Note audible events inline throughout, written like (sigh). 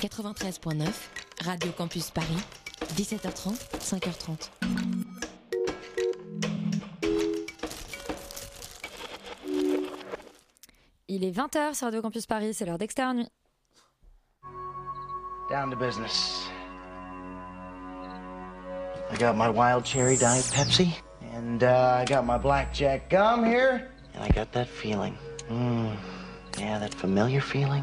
93.9, Radio Campus Paris, 17h30, 5h30. Il est 20h sur Radio Campus Paris, c'est l'heure d'externe nuit. Down to business. I got my wild cherry diet Pepsi, and uh, I got my blackjack gum here, and I got that feeling. Mm, yeah, that familiar feeling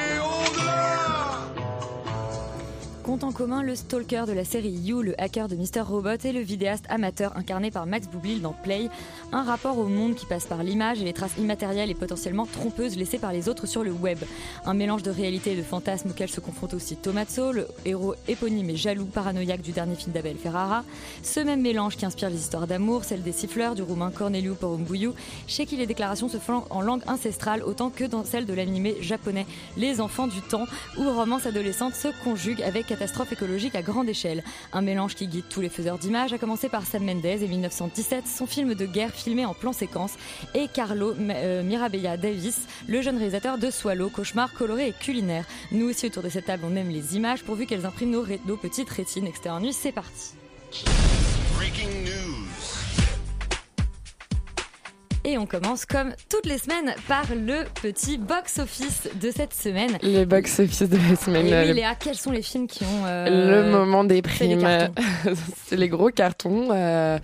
Compte en commun le stalker de la série You, le hacker de Mr. Robot et le vidéaste amateur incarné par Max Boublil dans Play, un rapport au monde qui passe par l'image et les traces immatérielles et potentiellement trompeuses laissées par les autres sur le web. Un mélange de réalité et de fantasme auquel se confronte aussi Tomazzo, le héros éponyme et jaloux paranoïaque du dernier film d'Abel Ferrara. Ce même mélange qui inspire les histoires d'amour, celle des siffleurs du roumain Corneliu Porumbuyu, chez qui les déclarations se font en langue ancestrale autant que dans celle de l'animé japonais Les Enfants du Temps, où romance adolescente se conjugue avec catastrophe écologique à grande échelle. Un mélange qui guide tous les faiseurs d'images, à commencer par Sam Mendes et 1917, son film de guerre filmé en plan séquence, et Carlo euh, Mirabella Davis, le jeune réalisateur de Swallow, cauchemar coloré et culinaire. Nous aussi autour de cette table, on aime les images pourvu qu'elles impriment nos, petites rétines externes. C'est parti. Breaking news. Et on commence comme toutes les semaines par le petit box-office de cette semaine. Les box-office de la semaine. Et oui, le- Léa, quels sont les films qui ont... euh, le moment des primes. (laughs) C'est les gros cartons. euh,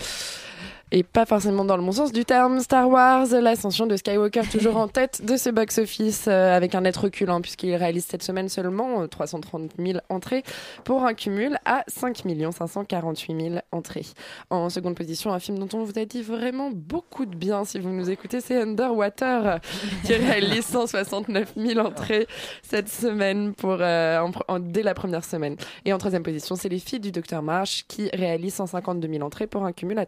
et pas forcément dans le bon sens du terme. Star Wars, l'ascension de Skywalker, toujours (laughs) en tête de ce box-office, euh, avec un net recul, hein, puisqu'il réalise cette semaine seulement euh, 330 000 entrées, pour un cumul à 5 548 000 entrées. En seconde position, un film dont on vous a dit vraiment beaucoup de bien, si vous nous écoutez, c'est Underwater, (laughs) qui réalise 169 000 entrées cette semaine pour, euh, en pr- en- dès la première semaine. Et en troisième position, c'est Les Filles du Docteur Marsh qui réalisent 152 000 entrées pour un cumul à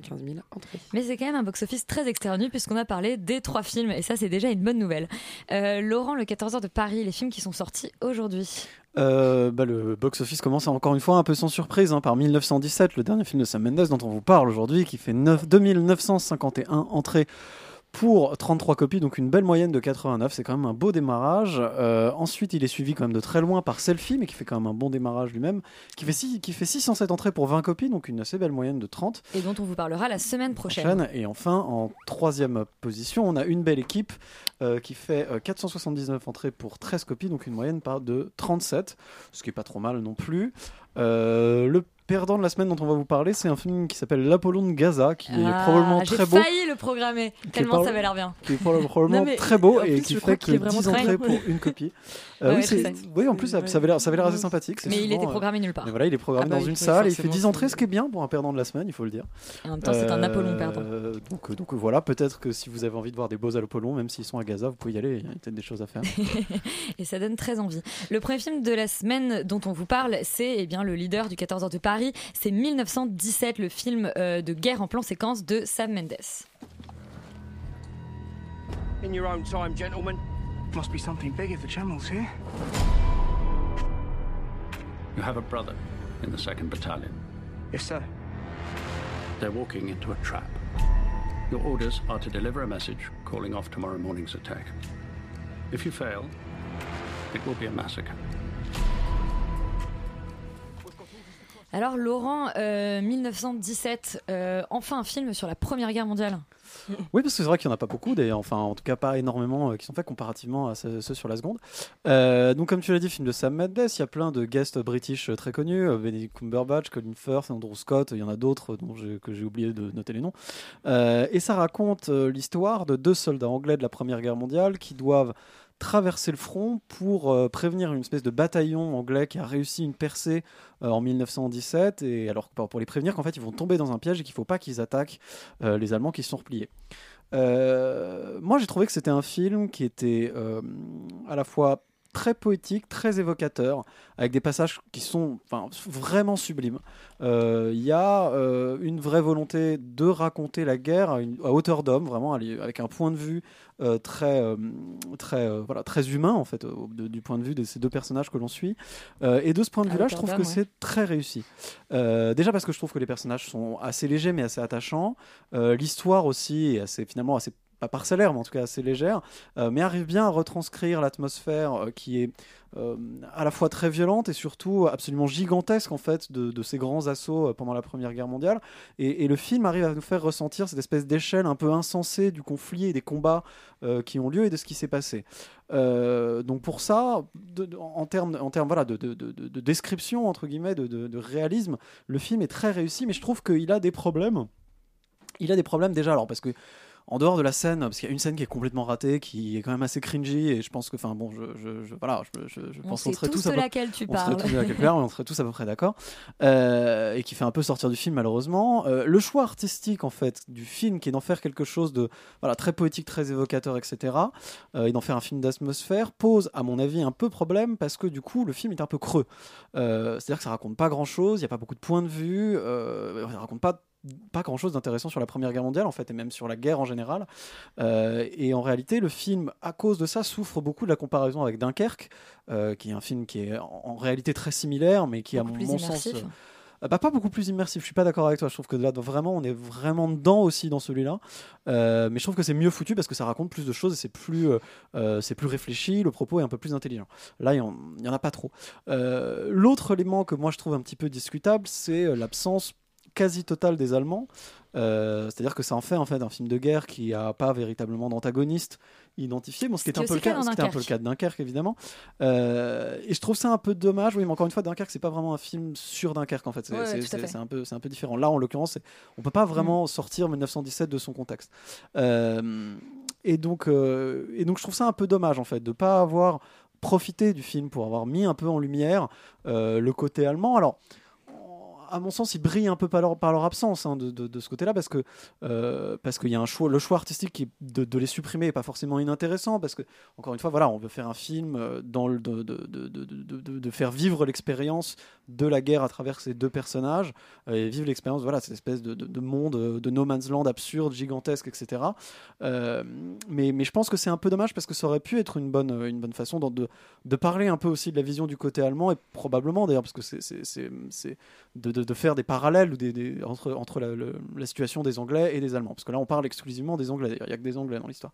395 000 entrées. Mais c'est quand même un box-office très externu puisqu'on a parlé des trois films et ça c'est déjà une bonne nouvelle. Euh, Laurent, le 14h de Paris, les films qui sont sortis aujourd'hui. Euh, bah, le box-office commence encore une fois un peu sans surprise hein, par 1917, le dernier film de Sam Mendes dont on vous parle aujourd'hui, qui fait 9 2951 entrées pour 33 copies, donc une belle moyenne de 89, c'est quand même un beau démarrage. Euh, ensuite, il est suivi quand même de très loin par Selfie, mais qui fait quand même un bon démarrage lui-même, qui fait, six- qui fait 607 entrées pour 20 copies, donc une assez belle moyenne de 30 Et dont on vous parlera la semaine prochaine. prochaine. Et enfin, en troisième position, on a une belle équipe euh, qui fait euh, 479 entrées pour 13 copies, donc une moyenne par de 37, ce qui est pas trop mal non plus. Euh, le perdant de la semaine dont on va vous parler, c'est un film qui s'appelle L'Apollon de Gaza, qui est Ah, probablement J'ai très beau. failli le programmer, tellement parle- ça avait l'air bien. Qui est proba- probablement (laughs) Non, mais très beau et qui qu'il que est vraiment 10 très entrées pour une copie. (laughs) Euh, Ouais, oui, en plus, ça, ça avait l'air assez sympathique. Mais il était euh, programmé nulle part. mais voilà, il est programmé Ah bah, dans il une salle et il fait forcément 10 se- entrées, ce qui est bien pour un perdant de la semaine, il faut le dire. Et en même temps, c'est un Euh, Apollon perdant. Donc, donc voilà, peut-être que si vous avez envie de voir des beaux Apollons, même s'ils sont à Gaza, vous pouvez y aller, il y a peut-être des choses à faire. (laughs) Et ça donne très envie. Le premier film de la semaine dont on vous parle, c'est eh bien le leader du 14h de Paris. C'est 1917, le film euh, de guerre en plan séquence de Sam Mendes. In your own time, gentlemen. Must be something big if the General's here. You have a brother in the 2nd Battalion. Yes, sir. They're walking into a trap. Your orders are to deliver a message calling off tomorrow morning's attack. If you fail, it will be a massacre. Alors Laurent, euh, 1917, euh, enfin un film sur la Première Guerre mondiale. Oui, parce que c'est vrai qu'il n'y en a pas beaucoup, d'ailleurs, enfin, en tout cas pas énormément euh, qui sont faits comparativement à ceux, sur la seconde. Euh, donc, comme tu l'as dit, film de Sam Mendes, il y a plein de guests british euh, très connus, Benedict Cumberbatch, Colin Firth, Andrew Scott, il y en a d'autres dont que j'ai oublié de noter les noms. Et ça raconte l'histoire de deux soldats anglais de la Première Guerre mondiale qui doivent traverser le front pour euh, prévenir une espèce de bataillon anglais qui a réussi une percée euh, en 1917 et alors pour pour les prévenir qu'en fait ils vont tomber dans un piège et qu'il faut pas qu'ils attaquent euh, les Allemands qui se sont repliés. Moi j'ai trouvé que c'était un film qui était à la fois très poétique, très évocateur, avec des passages qui sont enfin, vraiment sublimes. Euh, Il y a euh, une vraie volonté de raconter la guerre à, une- à hauteur d'homme, vraiment, avec un point de vue euh, très, très, voilà, très humain, en fait, de- du point de vue de ces deux personnages que l'on suit. Et de ce point de vue-là, je trouve que ouais. c'est très réussi. Déjà parce que je trouve que les personnages sont assez légers mais assez attachants. L'histoire aussi est assez, finalement assez pas parcellaire, mais en tout cas assez légère, euh, mais arrive bien à retranscrire l'atmosphère euh, qui est euh, à la fois très violente et surtout absolument gigantesque en fait de, ces grands assauts pendant la Première Guerre mondiale. Et, le film arrive à nous faire ressentir cette espèce d'échelle un peu insensée du conflit et des combats qui ont lieu et de ce qui s'est passé. Donc pour ça, en termes, en voilà, de, de- de- de- de description entre guillemets, de réalisme, le film est très réussi, mais je trouve qu'il a des problèmes. Il a des problèmes déjà alors parce que en dehors de la scène, parce qu'il y a une scène qui est complètement ratée, qui est quand même assez cringy, et je pense que, enfin bon, je, je- je- voilà, je, pense qu'on serait tous tous à peu- laquelle tu on serait parles. tous laquelle parle, on serait tous à peu près d'accord, Euh, et qui fait un peu sortir du film malheureusement. Euh, le choix artistique en fait du film, qui est d'en faire quelque chose de voilà très poétique, très évocateur, etc., euh, et d'en faire un film d'atmosphère, pose à mon avis un peu problème parce que du coup le film est un peu creux. C'est-à-dire que ça raconte pas grand-chose, il n'y a pas beaucoup de points de vue, ça raconte pas pas grand chose d'intéressant sur la Première Guerre mondiale en fait et même sur la guerre en général. Euh, et en réalité le film à cause de ça souffre beaucoup de la comparaison avec Dunkerque euh, qui est un film qui est en, en réalité très similaire mais qui à Beaucoup mon, plus mon sens euh, bah, pas beaucoup plus immersif. Je suis pas d'accord avec toi. Je trouve que là vraiment on est vraiment dedans aussi dans celui-là. Mais je trouve que c'est mieux foutu parce que ça raconte plus de choses et c'est plus c'est plus réfléchi le propos est un peu plus intelligent. Là il y y en a pas trop. L'autre élément que moi je trouve un petit peu discutable c'est l'absence quasi totale des Allemands. Euh, C'est-à-dire que ça en fait en fait un film de guerre qui a pas véritablement d'antagoniste identifié. Bon, ce qui est un peu le cas, un peu le cas de Dunkerque évidemment. Euh, et je trouve ça un peu dommage. Oui, mais encore une fois, Dunkerque c'est pas vraiment un film sur Dunkerque en fait. C'est Ouais, un peu c'est un peu différent. Là, en l'occurrence, on peut pas vraiment sortir 1917 de son contexte. Euh, et donc et donc je trouve ça un peu dommage en fait de pas avoir profité du film pour avoir mis un peu en lumière le côté allemand. Alors à mon sens, ils brillent un peu par leur, absence hein, de, de- ce côté-là, parce que euh, parce qu'il y a un choix, le choix artistique de, les supprimer est pas forcément inintéressant, parce que encore une fois, voilà, on veut faire un film euh, dans le, de faire vivre l'expérience de la guerre à travers ces deux personnages euh, et vivre l'expérience, voilà, cette espèce de, de- de monde euh, de no man's land absurde, gigantesque, etc. Euh, mais, je pense que c'est un peu dommage parce que ça aurait pu être une bonne, une bonne façon de, de parler un peu aussi de la vision du côté allemand et probablement d'ailleurs parce que c'est- de, faire des parallèles ou des, entre, entre la, situation des Anglais et des Allemands. Parce que là, on parle exclusivement des Anglais. Il n'y a que des Anglais dans l'histoire.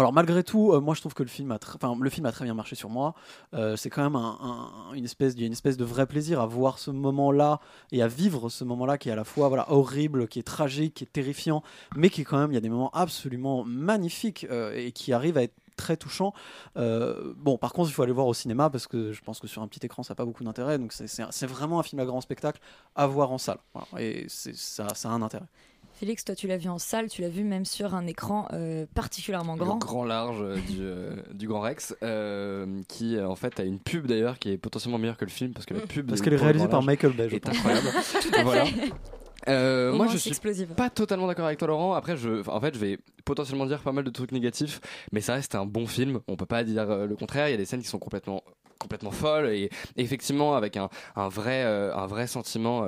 Alors malgré tout, euh, moi je trouve que le film a, enfin, le film a très bien marché sur moi. Euh, c'est quand même un- un- une espèce, une espèce de vrai plaisir à voir ce moment-là et à vivre ce moment-là qui est à la fois voilà horrible, qui est tragique, qui est terrifiant, mais qui quand même il y a des moments absolument magnifiques euh, et qui arrivent à être très touchant. Bon, par contre, il faut aller voir au cinéma parce que je pense que sur un petit écran, ça n'a pas beaucoup d'intérêt. Donc, c'est- vraiment un film à grand spectacle à voir en salle. Et ça, ça a un intérêt. Félix, toi tu l'as vu en salle, tu l'as vu même sur un écran euh, particulièrement grand. Le grand large euh, du, euh, du Grand Rex, euh, qui en fait a une pub d'ailleurs qui est potentiellement meilleure que le film parce que la pub. Parce qu'elle est réalisée par Michael Bay, je est pense. incroyable. (laughs) Tout à voilà. fait. Euh, moi, je suis explosive. pas totalement d'accord avec toi, Laurent. Après, je, en fait, je vais potentiellement dire pas mal de trucs négatifs, mais ça reste un bon film. On peut pas dire euh, le contraire. Il y a des scènes qui sont complètement, complètement folles et, et effectivement avec un, un vrai, euh, un vrai sentiment.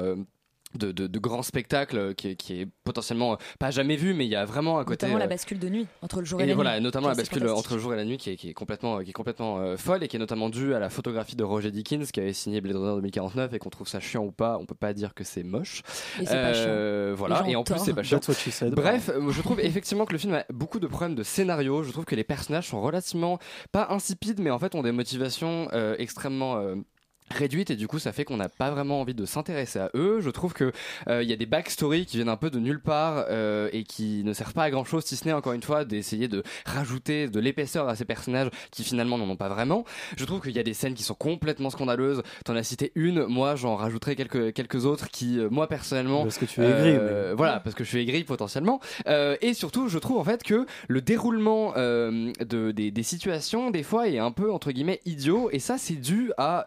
De, de, de grand spectacle euh, qui est, qui est potentiellement euh, pas jamais vu mais il y a vraiment un côté Notamment la euh, bascule de nuit entre le jour et, et la voilà, nuit. notamment la bascule entre le jour et la nuit qui est, qui est complètement, qui est complètement euh, folle et qui est notamment due à la photographie de Roger Dickens qui avait signé Blade Runner 2049 et qu'on trouve ça chiant ou pas, on peut pas dire que c'est moche. Et c'est pas chiant. Voilà, et en plus c'est pas chiant. That's what she said. Bref, je trouve (laughs) effectivement que le film a beaucoup de problèmes de scénario. Je trouve que les personnages sont relativement pas insipides, mais en fait ont des motivations euh, extrêmement euh, réduite et du coup ça fait qu'on n'a pas vraiment envie de s'intéresser à eux. Je trouve que euh, il y a des backstories qui viennent un peu de nulle part euh, et qui ne servent pas à grand chose si ce n'est encore une fois d'essayer de rajouter de l'épaisseur à ces personnages qui finalement n'en ont pas vraiment. Je trouve qu'il y a des scènes qui sont complètement scandaleuses. T'en as cité une. Moi j'en rajouterai quelques quelques autres qui euh, moi personnellement Parce que tu es aigri, euh, voilà parce que je suis aigri potentiellement. Euh, et surtout je trouve en fait que le déroulement euh, de, des, des situations des fois est un peu entre guillemets idiot. Et ça c'est dû à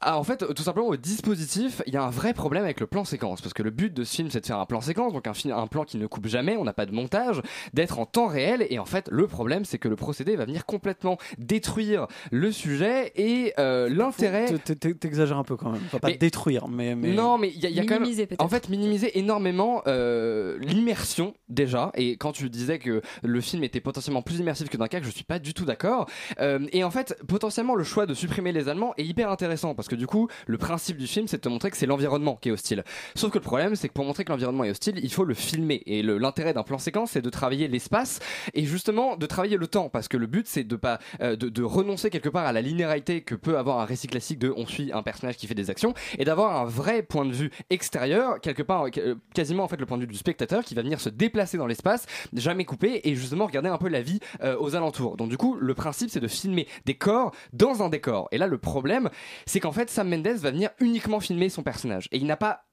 ah, en fait, tout simplement au dispositif, il y a un vrai problème avec le plan séquence parce que le but de ce film c'est de faire un plan séquence, donc un, film, un plan qui ne coupe jamais, on n'a pas de montage, d'être en temps réel et en fait le problème c'est que le procédé va venir complètement détruire le sujet et euh, l'intérêt. T'exagères un peu quand même. Enfin, pas Mais- détruire, mais, mais... Non, mais il y a, il y a quand même. En fait, minimiser énormément euh, l'immersion déjà. Et quand tu disais que le film était potentiellement plus immersif que Dunkerque, je suis pas du tout d'accord. Euh, et en fait, potentiellement, le choix de supprimer les Allemands est hyper intéressant parce que du coup, le principe du film, c'est de te montrer que c'est l'environnement qui est hostile. Sauf que le problème, c'est que pour montrer que l'environnement est hostile, il faut le filmer. Et l'intérêt d'un plan séquence, c'est de travailler l'espace et justement de travailler le temps parce que le but, c'est de pas euh, de, de renoncer quelque part à la linéarité que peut avoir un récit classique de on suit un personnage qui fait des actions et d'avoir un vrai point de vue extérieur quelque part euh, quasiment en fait le point de vue du spectateur qui va venir se déplacer dans l'espace jamais coupé et justement regarder un peu la vie euh, aux alentours donc du coup le principe c'est de filmer des corps dans un décor et là le problème c'est qu'en fait Sam Mendes va venir uniquement filmer son personnage. Et il n'a pas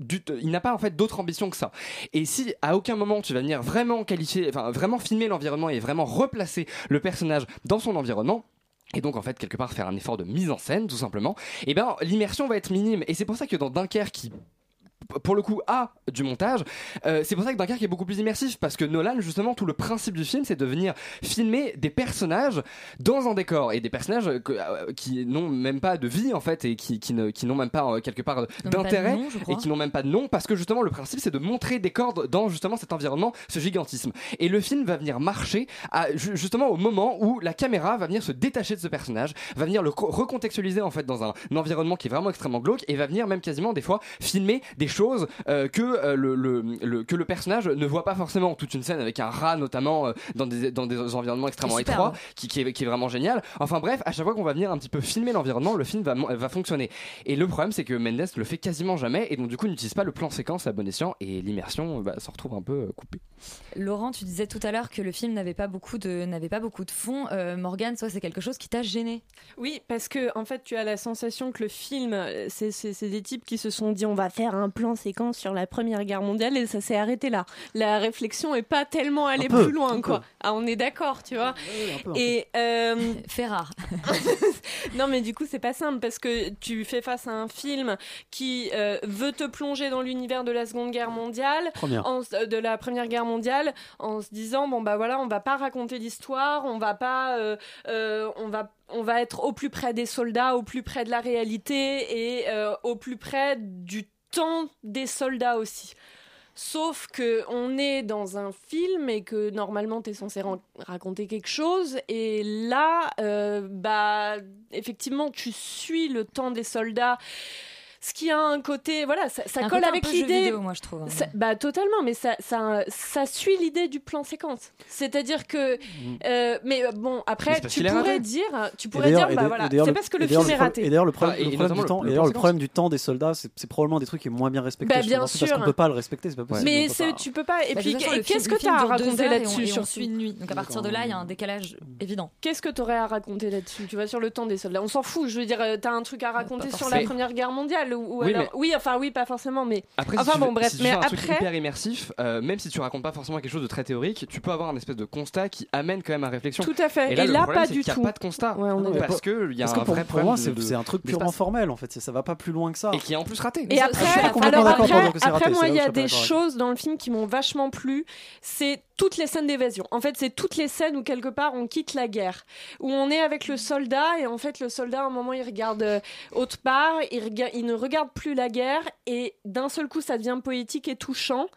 il en fait d'autre ambition que ça. Et si à aucun moment tu vas venir vraiment qualifier enfin vraiment filmer l'environnement et vraiment replacer le personnage dans son environnement et donc en fait quelque part faire un effort de mise en scène tout simplement et ben l'immersion va être minime. Et c'est pour ça que dans Dunkerque qui pour le coup a du montage euh, c'est pour ça que Dunkerque est beaucoup plus immersif parce que Nolan justement tout le principe du film c'est de venir filmer des personnages dans un décor et des personnages que- euh, qui n'ont même pas de vie en fait et qui, qui ne- qui n'ont même pas euh, quelque part d'intérêt et qui n'ont même pas de nom parce que justement le principe c'est de montrer des cordes dans justement cet environnement ce gigantisme. Et le film va venir marcher à, justement au moment où la caméra va venir se détacher de ce personnage va venir le co- recontextualiser en fait dans un, un environnement qui est vraiment extrêmement glauque et va venir même quasiment des fois filmer des choses euh, que euh, le, le- le- que le personnage ne voit pas forcément toute une scène avec un rat notamment euh, dans des dans des environnements extrêmement étroits qui, qui est, qui est vraiment génial. Enfin bref, à chaque fois qu'on va venir un petit peu filmer l'environnement, le film va, va fonctionner. Et le problème, c'est que Mendes le fait quasiment jamais, et donc du coup, n'utilise pas le plan séquence à bon escient, et l'immersion bah, se retrouve un peu coupée. Laurent, tu disais tout à l'heure que le film n'avait pas beaucoup de n'avait pas beaucoup de fond. Euh, Morgane, toi, c'est quelque chose qui t'a gêné? Oui, parce que en fait, tu as la sensation que le film, c'est des types qui se sont dit on va faire un plan séquence sur la Première Guerre mondiale et ça s'est arrêté là. La réflexion est pas tellement allée peu, plus loin, quoi. peu. Ah, on est d'accord, tu vois. peu, un et euh, (laughs) fait rare. (laughs) non, mais du coup, c'est pas simple parce que tu fais face à un film qui euh, veut te plonger dans l'univers de la Seconde Guerre mondiale, en euh, de la Première Guerre mondiale, en se disant bon bah voilà, on va pas raconter l'histoire, on va pas, euh, euh, on va on va être au plus près des soldats, au plus près de la réalité et euh, au plus près du temps des soldats aussi. Sauf que on est dans un film et que normalement tu es censé raconter quelque chose et là euh, bah effectivement tu suis le temps des soldats ce qui a un côté voilà ça, colle avec l'idée vidéo, moi, je trouve. Ça- bah totalement mais ça ça, ça suit l'idée du plan séquence c'est-à-dire que euh, mais euh, bon après tu pourrais dire tu pourrais dire bah voilà c'est parce que le film est raté Et d'ailleurs, le problème, Ah, et le problème notamment du temps, le- d'ailleurs, problème du temps des soldats, c'est probablement des trucs qui est moins bien respecté. Bah, bien. C'est parce sûr. qu'on peut pas le respecter, c'est pas possible. mais tu peux pas et Bah, puis qu'est-ce que tu as à raconter là-dessus suit une nuit. Donc à partir de là, il y a un décalage évident. Qu'est-ce que tu aurais à raconter là-dessus Tu vois, sur le temps des soldats? On s'en fout. Je veux dire, euh, t'as un truc à raconter sur la. Première Guerre mondiale ou, ou Oui, alors... mais- Oui, enfin, oui, pas forcément, mais. Après, enfin si tu bon, bref. si tu mais fais un truc après. hyper immersif, euh, même si tu racontes pas forcément quelque chose de très théorique, tu peux avoir un espèce de constat qui amène quand même à réflexion. Tout à fait. Et là, Et le là, problème, pas du qu'il y a tout. pas de constat. Ouais, on est parce qu'il y a Parce un que pour, vrai pour problème. moi, c'est de- un truc purement formel en fait. Ça va pas plus loin que ça. Et qui est en plus raté. Et après, alors après, que après moi, il y a des choses dans le film qui m'ont vachement plu. C'est toutes les scènes d'évasion. En fait, c'est toutes les scènes où quelque part on quitte la guerre, où on est avec le soldat et en fait le soldat à un moment il regarde euh, autre part, il, rega- il ne regarde plus la guerre et d'un seul coup ça devient poétique et touchant.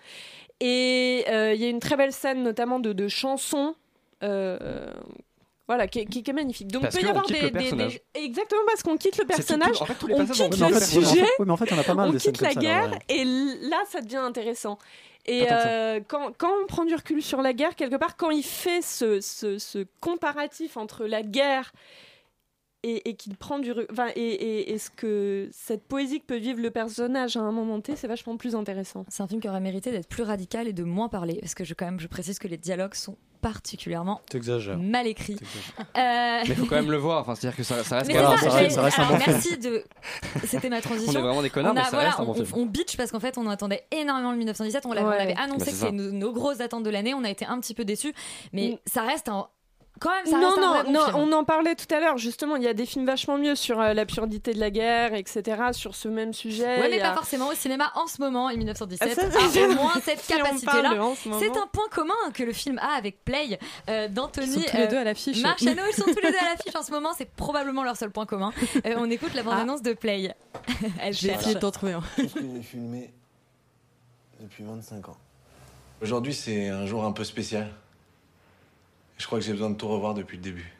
Et euh, il y a une très belle scène notamment de, de chansons. euh, voilà, qui est, qui est- qui est magnifique. Donc, Parce il peut y avoir des, Exactement parce qu'on quitte le tout- personnage, en fait, tous les on quitte le en fait, sujet, en fait, a pas mal on de quitte la ça, guerre ouais. et là, ça devient intéressant. Et euh, quand, quand on prend du recul sur la guerre, quelque part, quand il fait ce, ce, ce comparatif entre la guerre et, et qu'il prend du enfin et, et, et ce que cette poésie que peut vivre le personnage à un moment T c'est vachement plus intéressant C'est un film qui aurait mérité d'être plus radical et de moins parler, parce que je, quand même, je précise que les dialogues sont particulièrement mal écrits. Euh, Mais il faut quand même le voir. Enfin, c'est-à-dire que ça, ça reste. Un ça, film. j'allais- ça reste un alors, bon film. merci de. C'était ma transition. (laughs) On est vraiment des connards, On a- mais ça voilà, reste un bon on, film. on bitch parce qu'en fait, on attendait énormément le 1917. On l'avait, Ouais. on avait annoncé Bah, que nos, nos grosses attentes de l'année. On a été un petit peu déçus, mais Mm. ça reste un. Quand même, ça non reste un non vrai bon non film. on en parlait tout à l'heure justement il y a des films vachement mieux sur euh, la purdité de la guerre etc sur ce même sujet Ouais, mais a- pas forcément au cinéma en ce moment, et 1917 Ah, ça, a (laughs) c'est- au moins cette Si capacité-là. ce. C'est un point commun que le film a avec Play euh, d'Anthony. Ils sont tous les deux à l'affiche. Marciano, ils sont tous les deux à l'affiche en ce moment, c'est probablement leur seul point commun. Euh, on écoute la bande-annonce de Play. (laughs) Elle Je vais cherche. essayer de t'en trouver un. Je suis filmé depuis 25 ans. Aujourd'hui, c'est un jour un peu spécial. Je crois que j'ai besoin de tout revoir depuis le début.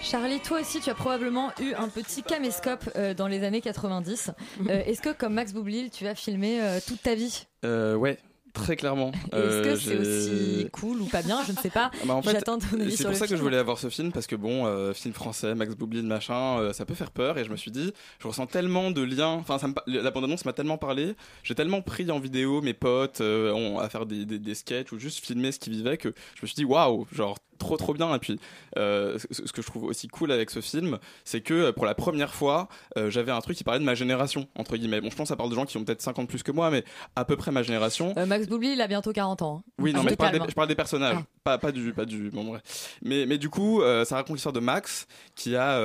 Charlie, toi aussi, tu as probablement eu un petit caméscope euh, dans les années 90. Euh, (laughs) Est-ce que, comme Max Boublil, tu as filmé euh, toute ta vie? Euh, ouais, très clairement. Est-ce Euh, que c'est j'ai- aussi cool ou pas bien? Je ne sais pas. Ah bah en fait, J'attends ton avis C'est pour ça que je voulais avoir ce film parce que bon, euh, film français, Max Boublil, machin, euh, ça peut faire peur et je me suis dit, je ressens tellement de liens. Enfin, ça me pa- la bande-annonce m'a tellement parlé, j'ai tellement pris en vidéo mes potes euh, ont- à faire des, des, des sketchs ou juste filmer ce qu'ils vivaient que je me suis dit waouh, genre trop trop bien. Et puis, euh, ce, que je trouve aussi cool avec ce film, c'est que euh, pour la première fois, euh, j'avais un truc qui parlait de ma génération entre guillemets. Bon, je pense que ça parle de gens qui ont peut-être 50 plus que moi, mais à peu près ma génération. Euh, Max Boublil, il a bientôt 40 ans. hein. Oui, non, mais je parle, des, calme. je parle des personnages, Ah. pas, pas du, pas du, bon bref. Mais, mais du coup, ça raconte l'histoire de Max qui a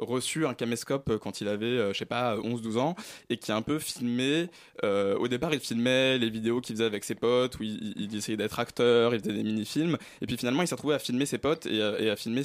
reçu un caméscope quand il avait, je sais pas, 11-12 ans et qui a un peu filmé. au départ, il filmait les vidéos qu'il faisait avec ses potes où il, il- il essayait d'être acteur, il faisait des mini-films. Et puis finalement, il s'est retrouvé à filmer ses potes et, à- et filmer